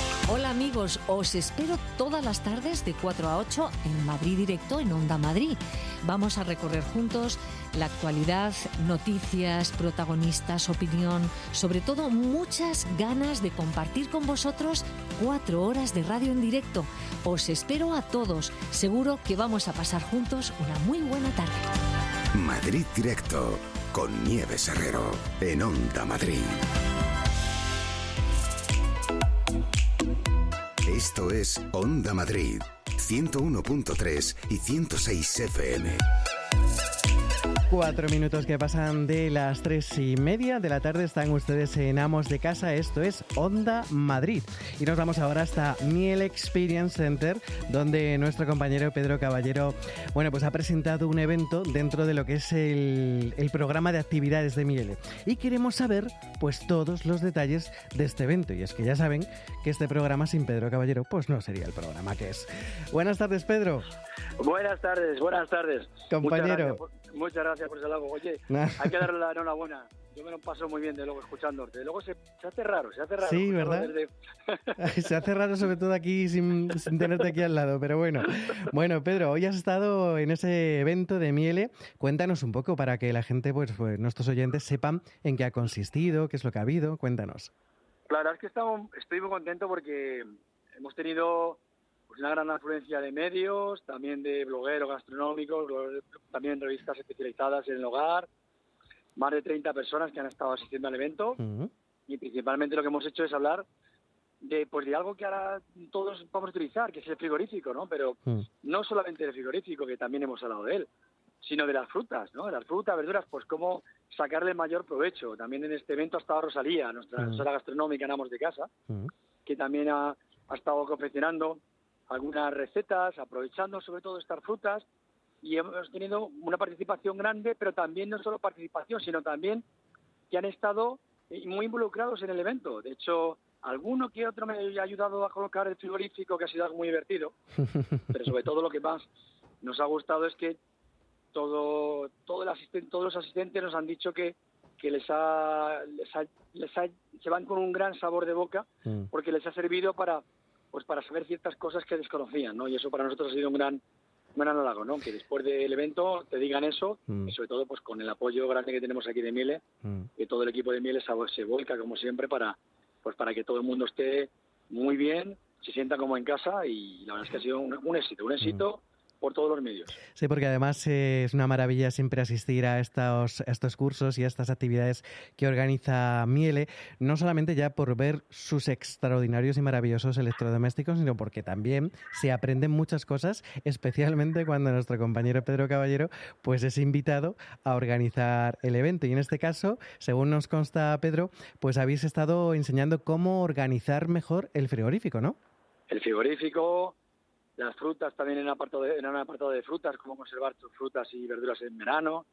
Hola amigos, os espero todas las tardes de 4 a 8 en Madrid Directo en Onda Madrid. Vamos a recorrer juntos la actualidad, noticias, protagonistas, opinión, sobre todo muchas ganas de compartir con vosotros cuatro horas de radio en directo. Os espero a todos, seguro que vamos a pasar juntos una muy buena tarde. Madrid Directo. Con Nieves Herrero. En Onda Madrid. Esto es Onda Madrid, 101.3 y 106 FM. Cuatro minutos que pasan de las tres y media de la tarde están ustedes en Amos de Casa, esto es Onda Madrid. Y nos vamos ahora hasta Miel Experience Center, donde nuestro compañero Pedro Caballero, bueno, pues ha presentado un evento dentro de lo que es el, el programa de actividades de Miele. Y queremos saber, pues, todos los detalles de este evento. Y es que ya saben que este programa sin Pedro Caballero, pues no sería el programa que es. Buenas tardes, Pedro. Buenas tardes, buenas tardes. Compañero. Muchas gracias por, ese halago. Oye, hay que darle la enhorabuena. Yo me lo paso muy bien de luego escuchándote. De luego se, se hace raro, se hace raro. Sí, ¿verdad? desde- Se hace raro sobre todo aquí sin, sin tenerte aquí al lado, pero bueno. Bueno, Pedro, hoy has estado en ese evento de Miele. Cuéntanos un poco para que la gente, pues, pues, nuestros oyentes sepan en qué ha consistido, qué es lo que ha habido. Cuéntanos. La verdad es que estamos, estoy muy contento porque hemos tenido pues, una gran afluencia de medios, también de blogueros gastronómicos, también revistas especializadas en el hogar, más de 30 personas que han estado asistiendo al evento y principalmente lo que hemos hecho es hablar de pues de algo que ahora todos vamos a utilizar, que es el frigorífico, ¿no? Pero no solamente del frigorífico, que también hemos hablado de él, sino de las frutas, ¿no? De las frutas, verduras, pues cómo sacarle el mayor provecho. También en este evento ha estado Rosalía, nuestra Mm. sala gastronómica en Amos de Casa, que también ha, ha estado confeccionando algunas recetas, aprovechando sobre todo estas frutas, y hemos tenido una participación grande, pero también no solo participación, sino también que han estado eh, muy involucrados en el evento. De hecho, alguno que otro me ha ayudado a colocar el frigorífico, que ha sido algo muy divertido, pero sobre todo lo que más nos ha gustado es que todo, todo el todos los asistentes nos han dicho que, que les ha, les ha- les ha- se van con un gran sabor de boca porque les ha servido para pues para saber ciertas cosas que desconocían, ¿no? Y eso para nosotros ha sido un gran un gran halago, ¿no? Que después del evento te digan eso Mm. y sobre todo pues con el apoyo grande que tenemos aquí de Miele, que todo el equipo de Miele se, se volca como siempre para pues para que todo el mundo esté muy bien, se sienta como en casa y la verdad es que ha sido un, un éxito, un éxito por todos los medios. Sí, porque además eh, es una maravilla siempre asistir a estos, a estos cursos y a estas actividades que organiza Miele, no solamente ya por ver sus extraordinarios y maravillosos electrodomésticos, sino porque también se aprenden muchas cosas, especialmente cuando nuestro compañero Pedro Caballero pues es invitado a organizar el evento. Y en este caso, según nos consta Pedro, pues habéis estado enseñando cómo organizar mejor el frigorífico, ¿no? El frigorífico, las frutas también en un apartado de, en un apartado de frutas, cómo conservar tus frutas y verduras en verano.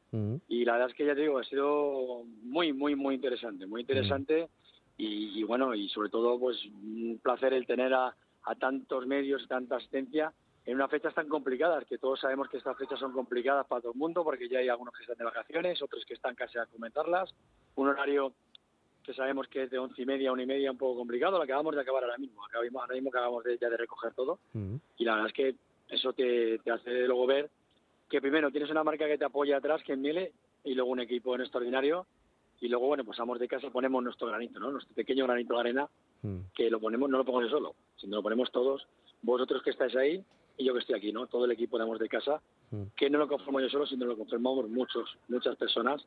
Y la verdad es que ya te digo, ha sido muy, muy, muy interesante, muy interesante. Y, y bueno, y sobre todo, pues un placer el tener a, a tantos medios tanta asistencia en unas fechas tan complicadas, que todos sabemos que estas fechas son complicadas para todo el mundo, porque ya hay algunos que están de vacaciones, otros que están casi a comentarlas. Un horario que sabemos que es de once y media, una y media, un poco complicado, lo acabamos de acabar ahora mismo. Acabamos, ahora mismo acabamos de, ya de recoger todo y la verdad es que eso te, te hace luego ver que primero tienes una marca que te apoya atrás, que es Miele, y luego un equipo en extraordinario, y luego, bueno, pues Amos de casa ponemos nuestro granito, ¿no? Nuestro pequeño granito de arena, que lo ponemos, no lo pongo yo solo, sino lo ponemos todos, vosotros que estáis ahí y yo que estoy aquí, ¿no? Todo el equipo de Amos de casa, que no lo conformo yo solo, sino lo conformamos muchos, muchas personas,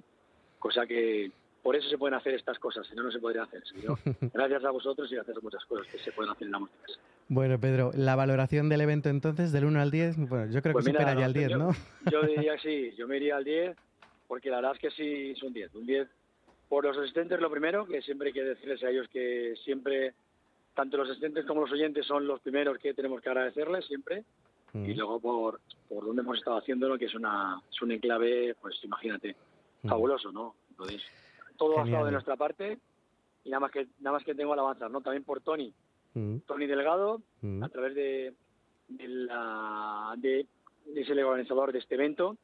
cosa que por eso se pueden hacer estas cosas, si no, no se podría hacer. Si no, gracias a vosotros y gracias a muchas cosas que se pueden hacer en de casa. Bueno, Pedro, la valoración del evento entonces, del 1 al 10, bueno, yo creo Pues que mira, supera ya el no, 10, yo- ¿no? Yo diría sí, yo me iría al 10, porque la verdad es que sí es un 10. Un 10 por los asistentes, lo primero, que siempre hay que decirles a ellos que siempre, tanto los asistentes como los oyentes son los primeros que tenemos que agradecerles siempre. Y luego por, por donde hemos estado haciéndolo, que es, una, es un enclave, pues imagínate, fabuloso, ¿no? Entonces, todo ha estado de nuestra parte y nada más que nada más que tengo alabanzas, ¿no? También por Tony, Mm, Tony Delgado, mm. a través de, de, la, de, de ese organizador de este evento,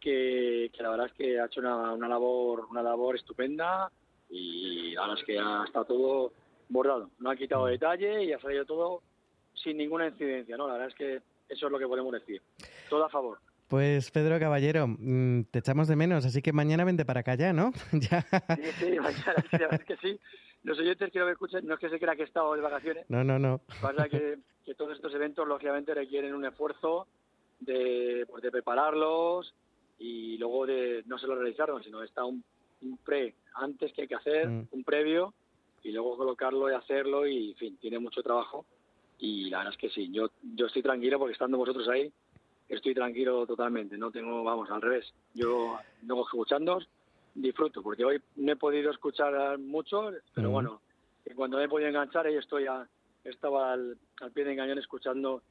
que, que la verdad es que ha hecho una, una labor una labor estupenda y la verdad es que ha estado todo bordado, no ha quitado detalle y ha salido todo sin ninguna incidencia, ¿no? La verdad es que eso es lo que podemos decir. Todo a favor. Pues Pedro Caballero, mm, te echamos de menos, así que mañana vente para acá ya, ¿no? ya. Sí, sí, mañana, sí, la verdad es que sí. Los oyentes quiero que escuchen, no es que se crea que he estado de vacaciones, No, no, no. Pasa que, que todos estos eventos, lógicamente, requieren un esfuerzo de, pues, de prepararlos y luego de no solo realizarlos, sino está un, un pre antes que hay que hacer, Mm. un previo, y luego colocarlo y hacerlo, y en fin, tiene mucho trabajo. y la verdad es que sí, yo, yo estoy tranquilo porque estando vosotros ahí, estoy tranquilo totalmente, no tengo, vamos, al revés. Yo vengo escuchando, disfruto, porque hoy no he podido escuchar mucho, pero bueno, en cuanto me he podido enganchar, ahí estoy a, estaba al, al pie del cañón escuchando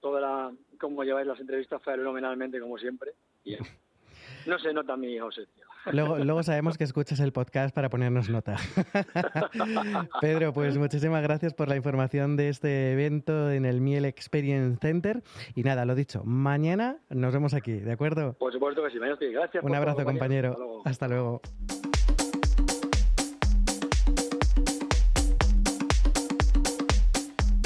toda la, cómo lleváis las entrevistas fenomenalmente, como siempre, y no se nota mi ausencia. Luego, luego sabemos que escuchas el podcast para ponernos nota. Pedro, pues muchísimas gracias por la información de este evento en el Miel Experience Center. Y nada, lo dicho, mañana nos vemos aquí, ¿de acuerdo? Por supuesto que sí. Gracias. Un por abrazo, todo, compañero. compañero. Hasta luego. Hasta luego.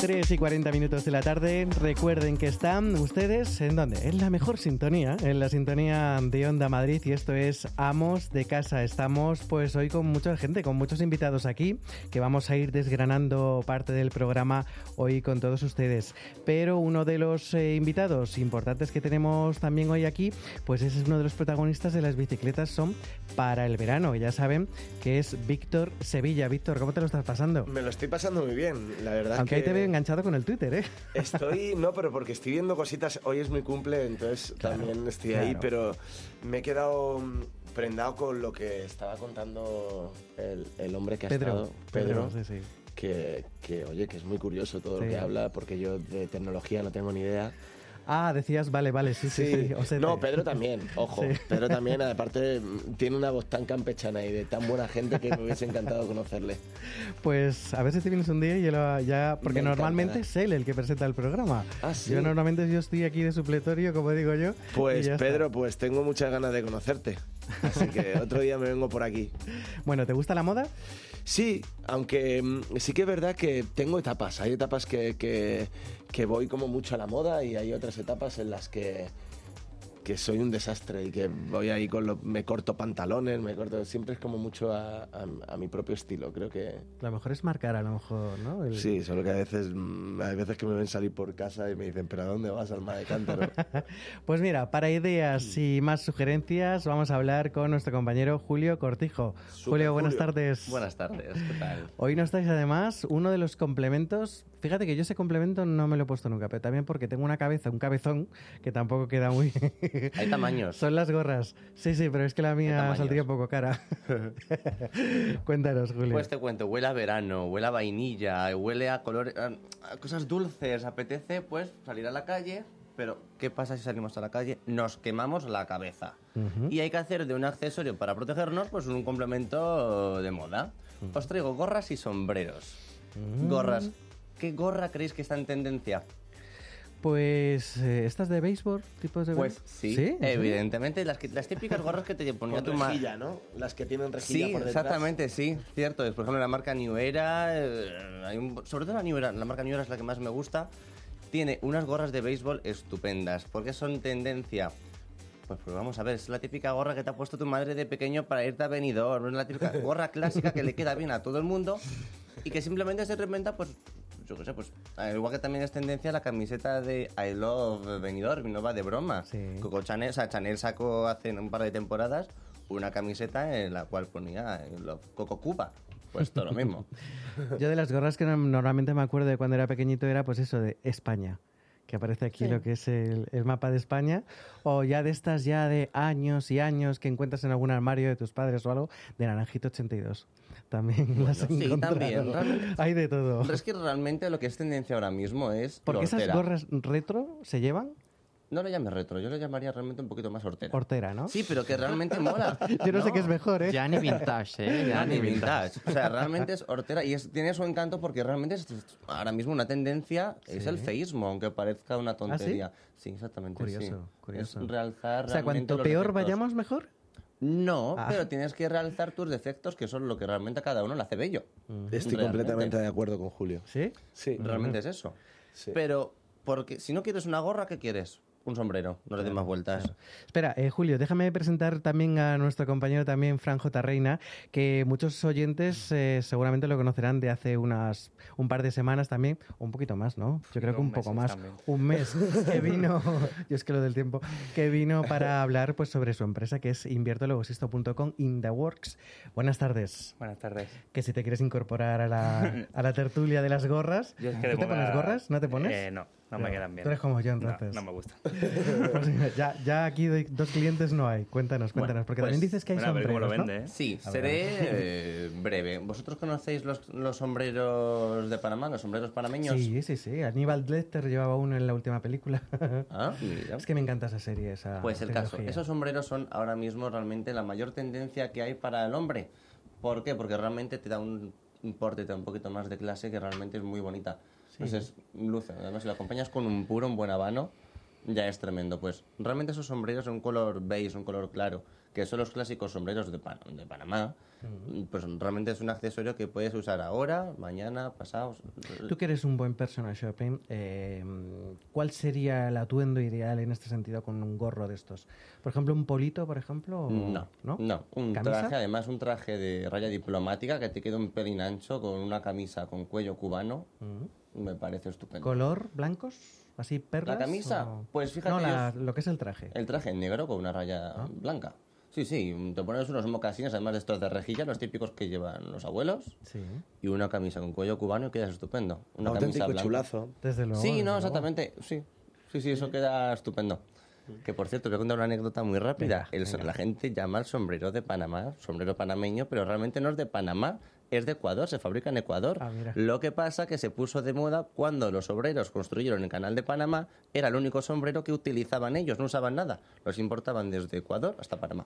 3 y 40 minutos de la tarde. Recuerden que están ustedes en dónde? En la mejor sintonía, en la sintonía de Onda Madrid y esto es Amos de Casa. Estamos pues hoy con mucha gente, con muchos invitados aquí que vamos a ir desgranando parte del programa hoy con todos ustedes. Pero uno de los eh, invitados importantes que tenemos también hoy aquí, pues ese es uno de los protagonistas de las bicicletas son para el verano. Ya saben que es Víctor Sevilla. Víctor, ¿cómo te lo estás pasando? Me lo estoy pasando muy bien, la verdad. Aunque que ahí te veo enganchado con el Twitter, ¿eh? Estoy, no, pero porque estoy viendo cositas. Hoy es mi cumple, entonces también estoy ahí, claro. pero me he quedado mm, prendado con lo que estaba contando el, el hombre que ha Pedro, estado, Pedro. Pedro, sí, sí. Que, que, oye, que es muy curioso todo Sí. lo que habla, porque yo de tecnología no tengo ni idea. Ah, decías, vale, vale, sí, sí, sí. o sea, no, Pedro también, ojo. Sí. Pedro también, aparte, tiene una voz tan campechana y de tan buena gente que me hubiese encantado conocerle. Pues a ver si te vienes un día y lo- ya... Porque Me normalmente encantará. es él el que presenta el programa. Ah, sí. Yo normalmente yo estoy aquí de supletorio, como digo yo. Pues está. Pedro, pues tengo muchas ganas de conocerte. Así que otro día me vengo por aquí. Bueno, ¿te gusta la moda? Sí, aunque mm, sí que es verdad que tengo etapas. Hay etapas que, que, que voy como mucho a la moda y hay otras etapas en las que, que soy un desastre y que voy ahí con lo, me corto pantalones, me corto. Siempre es como mucho a, a- a mi propio estilo. Creo que. Lo mejor es marcar, a lo mejor, ¿no? El- Sí, solo que a veces, mm, hay veces que me ven salir por casa y me dicen, ¿pero a dónde vas, alma de cántaro? Pues mira, para ideas y más sugerencias vamos a hablar con nuestro compañero Julio Cortijo. Julio, buenas Julio. tardes. Buenas tardes, ¿qué tal? Hoy nos traes además uno de los complementos. Fíjate que yo ese complemento no me lo he puesto nunca, pero también porque tengo una cabeza, un cabezón, que tampoco queda muy... Hay tamaños. Son las gorras. Sí, sí, pero es que la mía saldría un poco cara. Cuéntanos, Julio. Pues te cuento, huele a verano, huele a vainilla, huele a colores, a, cosas dulces, apetece pues salir a la calle, pero ¿qué pasa si salimos a la calle? Nos quemamos la cabeza. Ujú. Y hay que hacer de un accesorio para protegernos pues un complemento de moda. Os traigo gorras y sombreros. Mm. Gorras. ¿Qué gorra creéis que está en tendencia? Pues, eh, ¿estas de béisbol? ¿Tipos de Pues béisbol? sí, evidentemente. Las, que- las típicas gorras que te ponía Con tu ma- rejilla, ¿no? Las que tienen rejilla Sí, por detrás. exactamente, sí, cierto. Es, por ejemplo, la marca New Era, eh, hay un- sobre todo la New Era, la marca New Era es la que más me gusta. Tiene unas gorras de béisbol estupendas. ¿Por qué son tendencia? Pues, pues vamos a ver, es la típica gorra que te ha puesto tu madre de pequeño para irte a Benidorm. Es la típica gorra clásica que le queda bien a todo el mundo y que simplemente se reinventa, pues, yo qué sé, pues, al igual que también es tendencia la camiseta de I Love Benidorm, no va de broma. Coco Chanel, o sea, Chanel sacó hace un par de temporadas una camiseta en la cual ponía I Love Coco Cuba. Pues todo lo mismo. Yo de las gorras que no- normalmente me acuerdo de cuando era pequeñito era pues eso de España, que aparece aquí Sí. lo que es el, el mapa de España, o ya de estas ya de años y años que encuentras en algún armario de tus padres o algo, de Naranjito 82. También las he sí, también. Hay de todo. Pero es que realmente lo que es tendencia ahora mismo es. Porque lo esas gorras retro se llevan No lo llames retro, yo lo llamaría realmente un poquito más hortera. hortera, ¿no? Sí, pero que realmente mola. Yo no sé qué es mejor, ¿eh? Ya ni vintage, ¿eh? Ya ni vintage. O sea, realmente es hortera y es- tiene su encanto porque realmente es, ahora mismo una tendencia es Sí. el feísmo, aunque parezca una tontería. sí? exactamente. Curioso, sí. curioso. Es realzar O sea, cuanto peor defectos. vayamos, mejor. No, Ah. pero tienes que realzar tus defectos, que son lo que realmente a cada uno le hace bello. Estoy Realmente. completamente de acuerdo con Julio. ¿Sí? Sí. Realmente es eso. Sí. Pero, porque si no quieres una gorra, ¿qué quieres? Un sombrero, no le des más vueltas. Espera, eh, Julio, déjame presentar también a nuestro compañero también, Fran J. Reina, que muchos oyentes eh, seguramente lo conocerán de hace unas un par de semanas también, un poquito más, ¿no? Yo creo que un poco más, un mes, que vino, yo es que lo del tiempo, que vino para hablar pues sobre su empresa que es inviertologosisto.com in the works. Buenas tardes. Buenas tardes. Que si te quieres incorporar a la, a la tertulia de las gorras, Yo es que de ¿tú te pones gorras? ¿No te pones? Eh, no, no me quedan bien. Tú eres como yo, No, entonces. No, me gusta. Pues ya, ya aquí de- dos clientes no hay. Cuéntanos, cuéntanos. porque Pues, también dices que hay bueno, a ver cómo lo sombreros, vende, ¿no? ¿eh? Sí, A seré ver. eh, breve. ¿Vosotros conocéis los, los sombreros de Panamá, los sombreros panameños? Sí, sí, sí. Aníbal Lecter llevaba uno en la última película. Ah, mira. Es que me encanta esa serie, esa Pues el caso, esos sombreros son ahora mismo realmente la mayor tendencia que hay para el hombre. ¿Por qué? Porque realmente te da un, un porte, te da un poquito más de clase que realmente es muy bonita. Entonces, luce. Además, si lo acompañas con un puro, un buen habano, ya es tremendo. Pues realmente esos sombreros son un color beige, un color claro, que son los clásicos sombreros de, Pan- de Panamá. Pues realmente es un accesorio que puedes usar ahora, mañana, pasado. Tú que eres un buen personal shopping, eh, ¿cuál sería el atuendo ideal en este sentido con un gorro de estos? Por ejemplo, un polito, por ejemplo. No, ¿no? no, un ¿Camisa? traje, además un traje de raya diplomática que te queda un pelín ancho con una camisa con cuello cubano, me parece estupendo. ¿Color? ¿Blancos? ¿Así perlas? ¿La camisa? o- Pues fíjate, No, la- lo que es el traje. El traje negro con una raya Ah. blanca. Sí, sí, te pones unos mocasines, además de estos de rejilla, los típicos que llevan los abuelos, Sí. y una camisa con cuello cubano y quedas estupendo. Una Auténtico camisa blanca. chulazo. Desde luego. Sí, desde no, luego. exactamente, sí. Sí, sí, eso queda estupendo. Que por cierto, voy a contar una anécdota muy rápida. El- La gente llama al sombrero de Panamá, sombrero panameño, pero realmente no es de Panamá, es de Ecuador, se fabrica en Ecuador. Ah. Lo que pasa que se puso de moda cuando los obreros construyeron el canal de Panamá, era el único sombrero que utilizaban ellos, no usaban nada. Los importaban desde Ecuador hasta Panamá.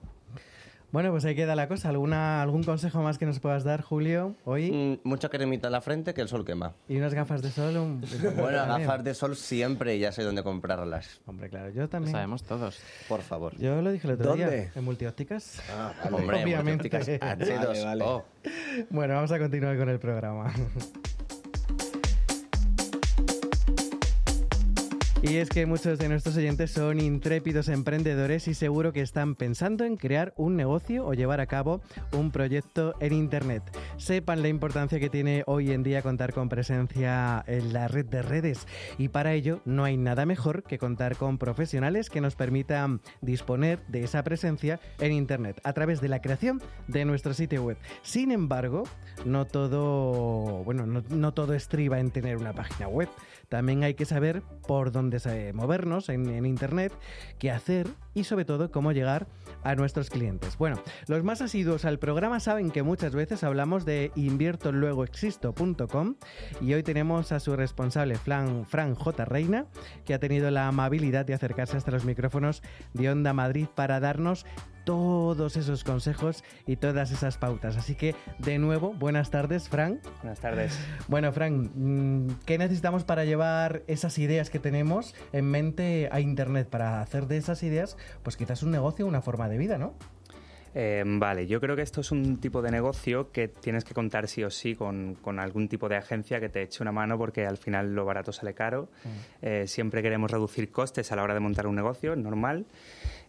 Bueno, pues ahí queda la cosa. ¿Alguna, ¿Algún consejo más que nos puedas dar, Julio, hoy? Mm, mucha cremita en la frente que el sol quema. Y unas gafas de sol. un- Bueno, gafas de sol siempre, ya sé dónde comprarlas. Hombre, claro, yo también. sabemos todos. Por favor. Yo lo dije el otro día. ¿Dónde? En multiópticas. Ah, vale. Hombre, Obviamente. multiópticas H2O. Vale, vale. Bueno, vamos a continuar con el programa. Y es que muchos de nuestros oyentes son intrépidos emprendedores y seguro que están pensando en crear un negocio o llevar a cabo un proyecto en Internet. Sepan la importancia que tiene hoy en día contar con presencia en la red de redes y para ello no hay nada mejor que contar con profesionales que nos permitan disponer de esa presencia en Internet a través de la creación de nuestro sitio web. Sin embargo, no todo, bueno, no, no todo estriba en tener una página web. También hay que saber por dónde movernos en, Internet, qué hacer y sobre todo cómo llegar a nuestros clientes. Bueno, los más asiduos al programa saben que muchas veces hablamos de inviertoluegoexisto.com y hoy tenemos a su responsable, Fran, Fran J. Reina, que ha tenido la amabilidad de acercarse hasta los micrófonos de Onda Madrid para darnos todos esos consejos y todas esas pautas. Así que, de nuevo, buenas tardes, Fran. Buenas tardes. Bueno, Fran, mm, ¿qué necesitamos para llevar esas ideas que tenemos en mente a Internet? Para hacer de esas ideas, pues quizás un negocio, una forma de vida, ¿no? Eh, vale, yo creo que esto es un tipo de negocio que tienes que contar sí o sí con, con algún tipo de agencia que te eche una mano porque al final lo barato sale caro. Eh, siempre queremos reducir costes a la hora de montar un negocio, normal.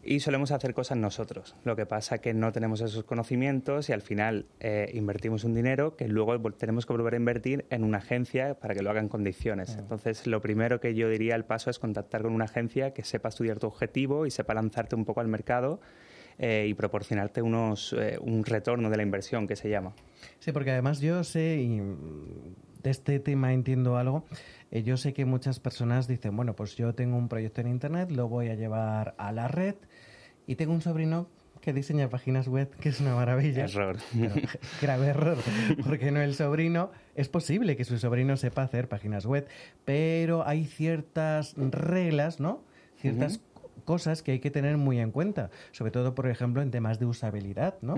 Y solemos hacer cosas nosotros. Lo que pasa que no tenemos esos conocimientos y al final eh, invertimos un dinero que luego tenemos que volver a invertir en una agencia para que lo haga en condiciones. Entonces, lo primero que yo diría el paso es contactar con una agencia que sepa estudiar tu objetivo y sepa lanzarte un poco al mercado eh, y proporcionarte unos, eh, un retorno de la inversión que se llama. Sí, porque además yo sé, y de este tema entiendo algo, eh, yo sé que muchas personas dicen, bueno, pues yo tengo un proyecto en Internet, lo voy a llevar a la red y tengo un sobrino que diseña páginas web, que es una maravilla. Error. Pero, grave error, porque no el sobrino, es posible que su sobrino sepa hacer páginas web, pero hay ciertas reglas, ¿no? Ciertas cosas que hay que tener muy en cuenta, sobre todo, por ejemplo, en temas de usabilidad, ¿no?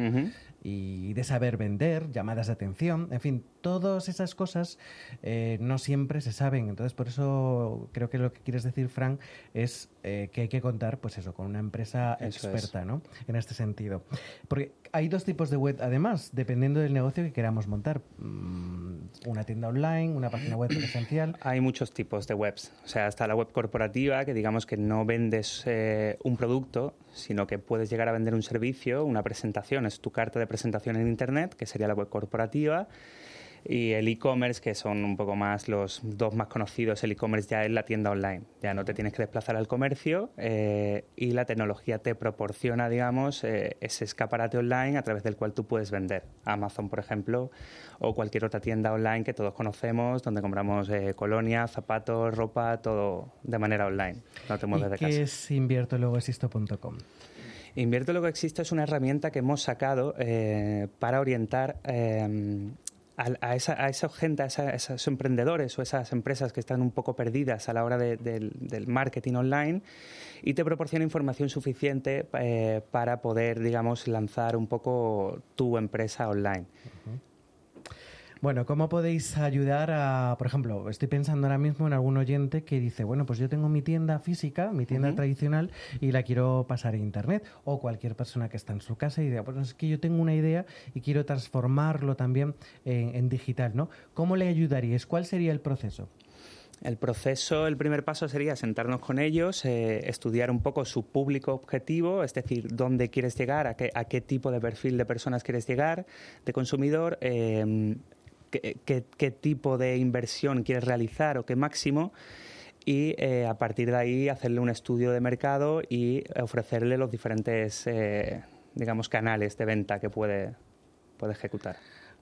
Y de saber vender, llamadas de atención, en fin, todas esas cosas eh, no siempre se saben. Entonces, por eso creo que lo que quieres decir, Frank, es eh, que hay que contar, pues eso, con una empresa Eso experta, ¿no? En este sentido. Porque hay dos tipos de web, además, dependiendo del negocio que queramos montar. Mm, Una tienda online, una página web presencial. Hay muchos tipos de webs. O sea, está la web corporativa, que digamos que no vendes eh, un producto, sino que puedes llegar a vender un servicio, una presentación. Es tu carta de presentación en Internet, que sería la web corporativa. Y el e-commerce, que son un poco más los dos más conocidos, el e-commerce ya es la tienda online. Ya no te tienes que desplazar al comercio eh, y la tecnología te proporciona, digamos, eh, ese escaparate online a través del cual tú puedes vender. Amazon, por ejemplo, o cualquier otra tienda online que todos conocemos, donde compramos eh, colonia, zapatos, ropa, todo de manera online. No te mueves ¿Y de qué es? Invierto lo que existe es una herramienta que hemos sacado eh, para orientar eh, a, a esa, a esa gente, a, esa- esos emprendedores o esas empresas que están un poco perdidas a la hora de- del, del marketing online y te proporciona información suficiente eh, para poder, digamos, lanzar un poco tu empresa online. Bueno, ¿cómo podéis ayudar a, por ejemplo, estoy pensando ahora mismo en algún oyente que dice, bueno, pues yo tengo mi tienda física, mi tienda tradicional y la quiero pasar a internet o cualquier persona que está en su casa y diga, bueno, es que yo tengo una idea y quiero transformarlo también en, en digital, ¿no? ¿Cómo le ayudaríais? ¿Cuál sería el proceso? El proceso, el primer paso sería sentarnos con ellos, eh, estudiar un poco su público objetivo, es decir, dónde quieres llegar, a qué, a qué tipo de perfil de personas quieres llegar, de consumidor, eh, qué, qué- qué tipo de inversión quieres realizar o qué máximo, y eh, a partir de ahí hacerle un estudio de mercado y ofrecerle los diferentes, eh, digamos, canales de venta que puede, puede ejecutar.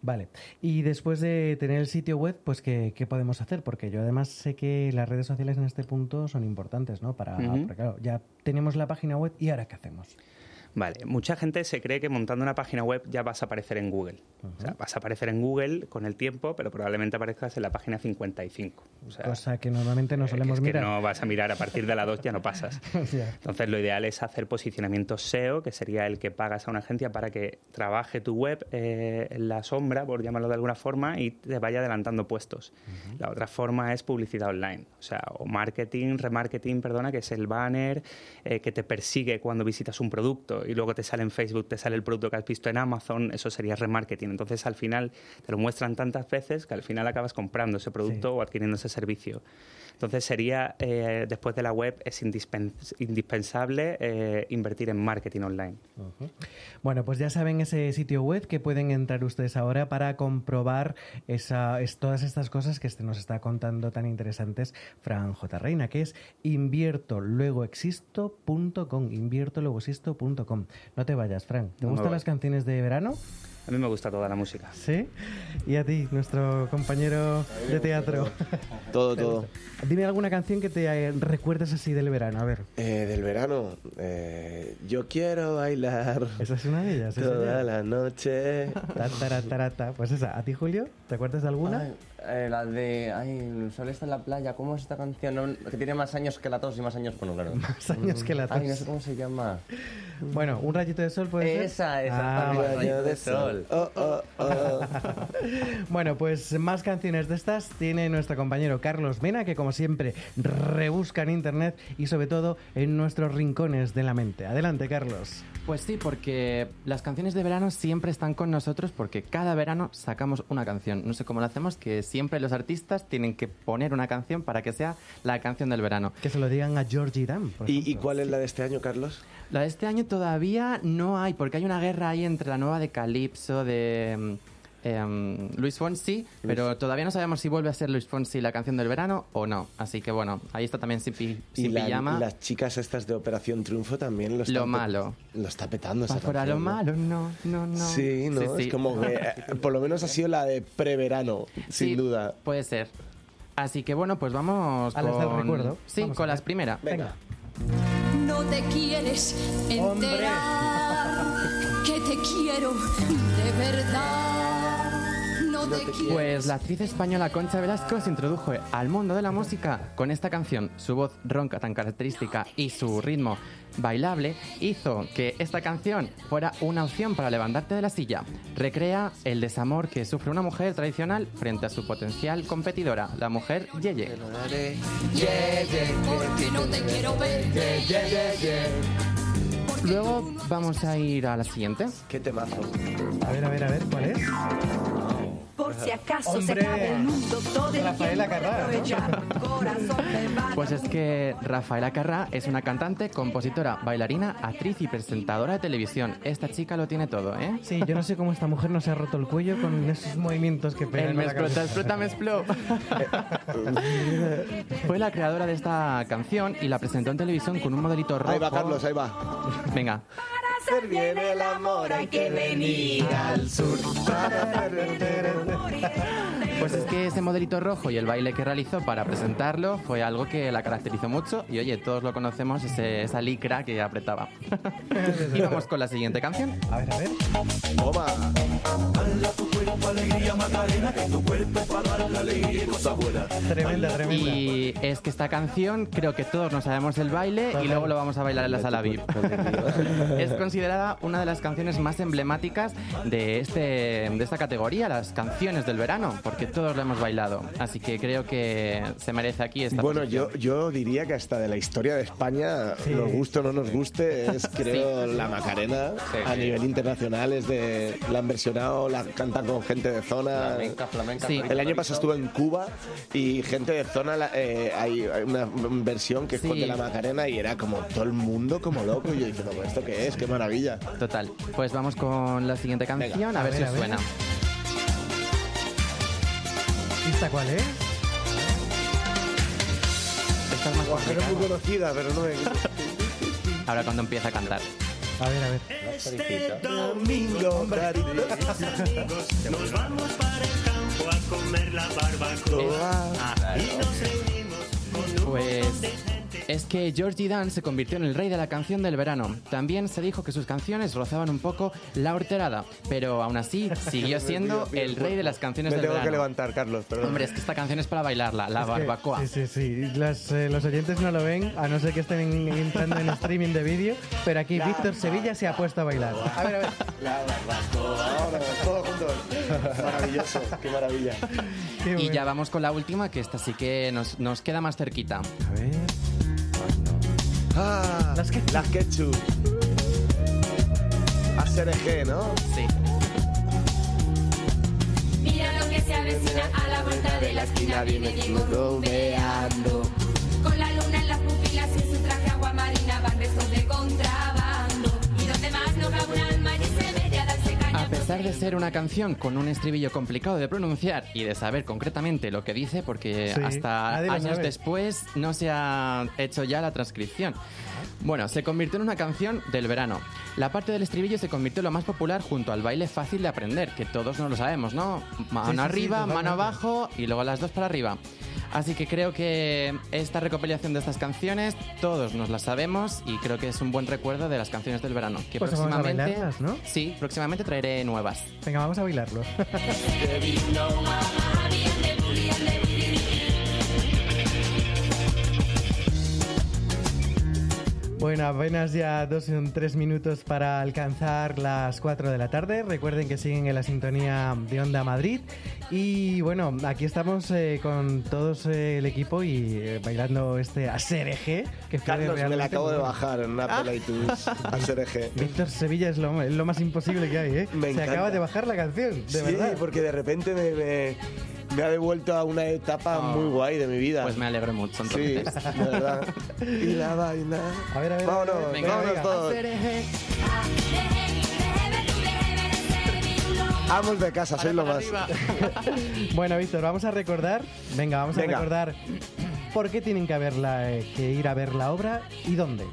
Vale. Y después de tener el sitio web, pues ¿qué, qué podemos hacer? Porque yo además sé que las redes sociales en este punto son importantes, ¿no? Para, porque, claro, ya tenemos la página web y ahora qué hacemos. Vale, mucha gente se cree que montando una página web ya vas a aparecer en Google. O sea, vas a aparecer en Google con el tiempo, pero probablemente aparezcas en la página 55. O sea, Cosa que normalmente no eh, solemos es que mirar. no vas a mirar a partir de la 2 ya no pasas. Entonces lo ideal es hacer posicionamiento SEO, que sería el que pagas a una agencia para que trabaje tu web eh, en la sombra, por llamarlo de alguna forma, y te vaya adelantando puestos. La otra forma es publicidad online, o sea, o marketing, remarketing, perdona, que es el banner eh, que te persigue cuando visitas un producto y luego te sale en Facebook, te sale el producto que has visto en Amazon, eso sería remarketing. Entonces al final te lo muestran tantas veces que al final acabas comprando ese producto o adquiriendo ese servicio. Entonces sería, eh, después de la web, es indispen- indispensable eh, invertir en marketing online. Bueno, pues ya saben ese sitio web que pueden entrar ustedes ahora para comprobar esa, es, todas estas cosas que este nos está contando tan interesantes Fran J. Reina, que es inviertoluegoexisto.com, inviertoluegoexisto.com. No te vayas, Fran. ¿Te No gustan las canciones de verano? A mí me gusta toda la música. Sí. Y a ti, nuestro compañero de teatro. Todo, todo. Dime alguna canción que te recuerdes así del verano, a ver. Eh, del verano, eh, yo quiero bailar. Esa es una de ellas. Toda la noche. Ta. Pues esa. ¿A ti, Julio? ¿Te acuerdas de alguna? Ay, eh, la de. Ay, el sol está en la playa. ¿Cómo es esta canción? No, que tiene más años que la tos y más años. Bueno, claro. Más años que la Ay, no tos. sé cómo se llama. Bueno, un rayito de sol puede ser. Esa, esa. Ah, también, vale. Rayo de sol. Oh, oh, oh. Bueno, pues más canciones de estas tiene nuestro compañero Carlos Mena, que como siempre rebusca en internet y sobre todo en nuestros rincones de la mente. Adelante, Carlos. Pues sí, porque las canciones de verano siempre están con nosotros porque cada verano sacamos una canción. No sé cómo lo hacemos, que siempre los artistas tienen que poner una canción para que sea la canción del verano. Que se lo digan a Georgie Dan. por ¿Y, y cuál es la de este año, Carlos? La de este año todavía no hay, porque hay una guerra ahí entre la nueva de Calypso, de em, Luis Fonsi, pero todavía no sabemos si vuelve a ser Luis Fonsi la canción del verano o no. Así que bueno, ahí está también Sin, Pi- Y Sin la- Pijama. las chicas estas de Operación Triunfo también lo Lo están pe- malo. Lo está petando esa fuera lo canción, ¿no? malo, no, no, no. Sí, ¿no? Sí, sí. Es como que eh, por lo menos ha sido la de preverano, sin Sí, duda. Puede ser. Así que bueno, pues vamos A las del con... recuerdo. Sí, Vamos con las primeras. Venga. No te quieres enterar que te quiero de verdad. Pues la actriz española Concha Velasco se introdujo al mundo de la música con esta canción. Su voz ronca tan característica y su ritmo bailable hizo que esta canción fuera una opción para levantarte de la silla. Recrea el desamor que sufre una mujer tradicional frente a su potencial competidora, la mujer Yeye. Luego vamos a ir a la siguiente. ¿Qué temazo? A ver, a ver, a ver, ¿cuál es? Por si acaso Hombre. se cae el mundo, todo el Rafaela tiempo Carrá, ¿no? Pues es que Rafaela Carrá es una cantante, compositora, bailarina, actriz y presentadora de televisión. Esta chica lo tiene todo, ¿eh? Sí, yo no sé cómo esta mujer no se ha roto el cuello con esos movimientos que pega. El me explota, explota, me explo. Fue la creadora de esta canción y la presentó en televisión con un modelito rojo. Ahí va, Carlos, ahí va. Venga. Hacer bien el amor hay que venir al sur. Pues es que ese modelito rojo y el baile que realizó para presentarlo fue algo que la caracterizó mucho y oye, todos lo conocemos, ese- esa licra que apretaba. y vamos con la siguiente canción. A ver, a ver. Toma. Tremenda, tremenda. Y es que esta canción creo que todos nos sabemos el baile y luego lo vamos a bailar en la sala VIP. es considerada una de las canciones más emblemáticas de, este, de esta categoría, las canciones del verano, porque todos lo hemos bailado. Así que creo que se merece aquí esta Bueno, posición. yo, yo diría que hasta de la historia de España, Sí. nos guste o no nos guste, es creo la Macarena a nivel internacional, es de la han versionado, la cantan con gente de zona. Flamenca, flamenca, Sí. El año pasado estuve en Cuba y gente de zona, eh, hay, hay una versión que es con Sí. de la Macarena y era como todo el mundo como loco y yo diciendo, "¿Pero ¿esto qué es? ¡Qué maravilla! Total. Pues vamos con la siguiente canción, a, a ver, ver, si a os ver. suena. ¿Y esta cuál es? Esta es más muy conocida, pero no es... Ahora cuando empieza a cantar. A ver, a ver. Este Domingo, carita. Nos vamos para el campo a comer la barbacoa. Y nos reunimos con un Pues montón de gente. Es que Georgie Dan se convirtió en el rey de la canción del verano. También se dijo que sus canciones rozaban un poco la horterada, pero aún así siguió siendo el rey de las canciones Me del tengo que verano. levantar, Carlos, perdón. Hombre, es que esta canción es para bailarla, la Es que- barbacoa. Sí, sí, sí. Las, eh, los oyentes no lo ven, a no ser que estén entrando en streaming de vídeo, pero aquí Víctor Sevilla se ha puesto a bailar. A ver, a ver. La barbacoa, ahora, todos juntos. Maravilloso, qué maravilla. Qué Y bueno. ya vamos con la última, que esta sí que nos, nos queda más cerquita. A ver. Ah, Las ketchup. Las ketchup. ASRG, ¿no? Sí. Mira lo que se avecina a la vuelta de la esquina. Viene Diego rumbeando. Con la luna en las pupilas y en su traje agua marina van restos de contrabando. Y donde más no cabe pesar de ser una canción con un estribillo complicado de pronunciar y de saber concretamente lo que dice, porque Sí, hasta años después no se ha hecho ya la transcripción. Bueno, se convirtió en una canción del verano. La parte del estribillo se convirtió en lo más popular junto al baile fácil de aprender, que todos no lo sabemos, ¿no? Mano Sí, sí, sí, arriba, mano abajo y luego las dos para arriba. Así que creo que esta recopilación de estas canciones todos nos las sabemos y creo que es un buen recuerdo de las canciones del verano. Que Pues vamos a próximamente, bailarlas, ¿no? Sí, próximamente traeré nuevas. Venga, vamos a bailarlo. Bueno, apenas ya dos o tres minutos para alcanzar las 4 de la tarde. Recuerden que siguen en la sintonía de Onda Madrid. Y bueno, aquí estamos eh, con todos eh, el equipo y eh, bailando este ASRG. Que Carlos, me la acabo de bajar en una Ah. Apple iTunes. ASRG. Víctor Sevilla es lo, es lo más imposible que hay, ¿eh? Me Se encanta. acaba de bajar la canción, de sí, verdad. porque de repente me, me- me ha devuelto a una etapa muy guay de mi vida. Pues me alegro mucho. Sí, Entonces. de verdad. Y la vaina. A ver, a ver. Vámonos, Venga, vámonos venga. todos. Amos de casa, soy lo más. Bueno, Víctor, vamos a recordar. Venga, vamos a Venga. recordar por qué tienen que, verla, eh, que ir a ver la obra y dónde.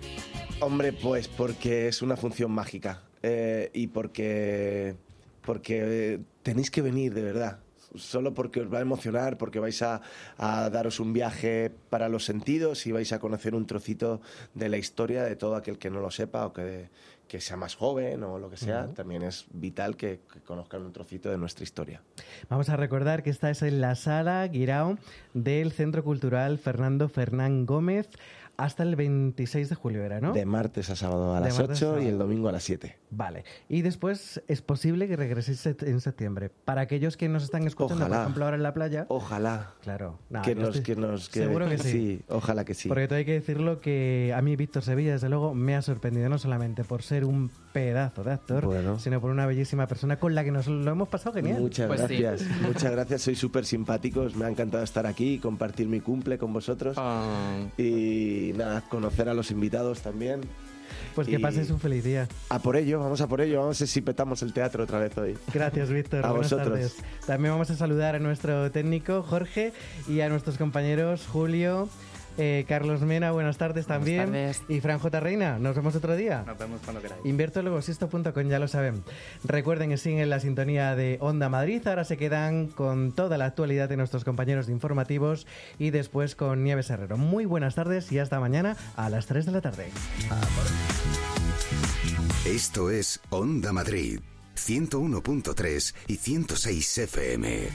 Hombre, pues porque es una función mágica. eh, y porque, porque eh, tenéis que venir, de verdad. Solo porque os va a emocionar, porque vais a, a daros un viaje para los sentidos y vais a conocer un trocito de la historia de todo aquel que no lo sepa o que, que sea más joven o lo que sea. También es vital que, que conozcan un trocito de nuestra historia. Vamos a recordar que esta es en la sala Guirao del Centro Cultural Fernando Fernán Gómez hasta el 26 de julio era, ¿no? De martes a sábado a De las martes a 8 y el domingo a las 7. Vale. Y después es posible que regreséis en septiembre. Para aquellos que nos están escuchando, Ojalá. por ejemplo, ahora en la playa. Ojalá. Claro. Que, nos, estoy- que nos que- Seguro que sí. ojalá que sí. Porque todo hay que decirlo que a mí Víctor Sevilla, desde luego, me ha sorprendido no solamente por ser un pedazo de actor, Bueno. sino por una bellísima persona con la que nos lo hemos pasado genial. Muchas Pues sí. gracias, muchas gracias, sois súper simpáticos, me ha encantado estar aquí y compartir mi cumple con vosotros y nada, conocer a los invitados también. Pues que Y pases un feliz día. A por ello, vamos a por ello, vamos a ver si petamos el teatro otra vez hoy. Gracias, Víctor. A Buenas vosotros. tardes. También vamos a saludar a nuestro técnico, Jorge, y a nuestros compañeros, Julio, eh, Carlos Mena, buenas tardes también. tardes. Y Fran J. Reina, nos vemos otro día. Nos vemos cuando queráis. Invertologosisto.com, ya lo saben. Recuerden que siguen la sintonía de Onda Madrid. Ahora se quedan con toda la actualidad de nuestros compañeros de informativos y después con Nieves Herrero. Muy buenas tardes y hasta mañana a las 3 de la tarde. Esto es Onda Madrid, 101.3 y 106 FM.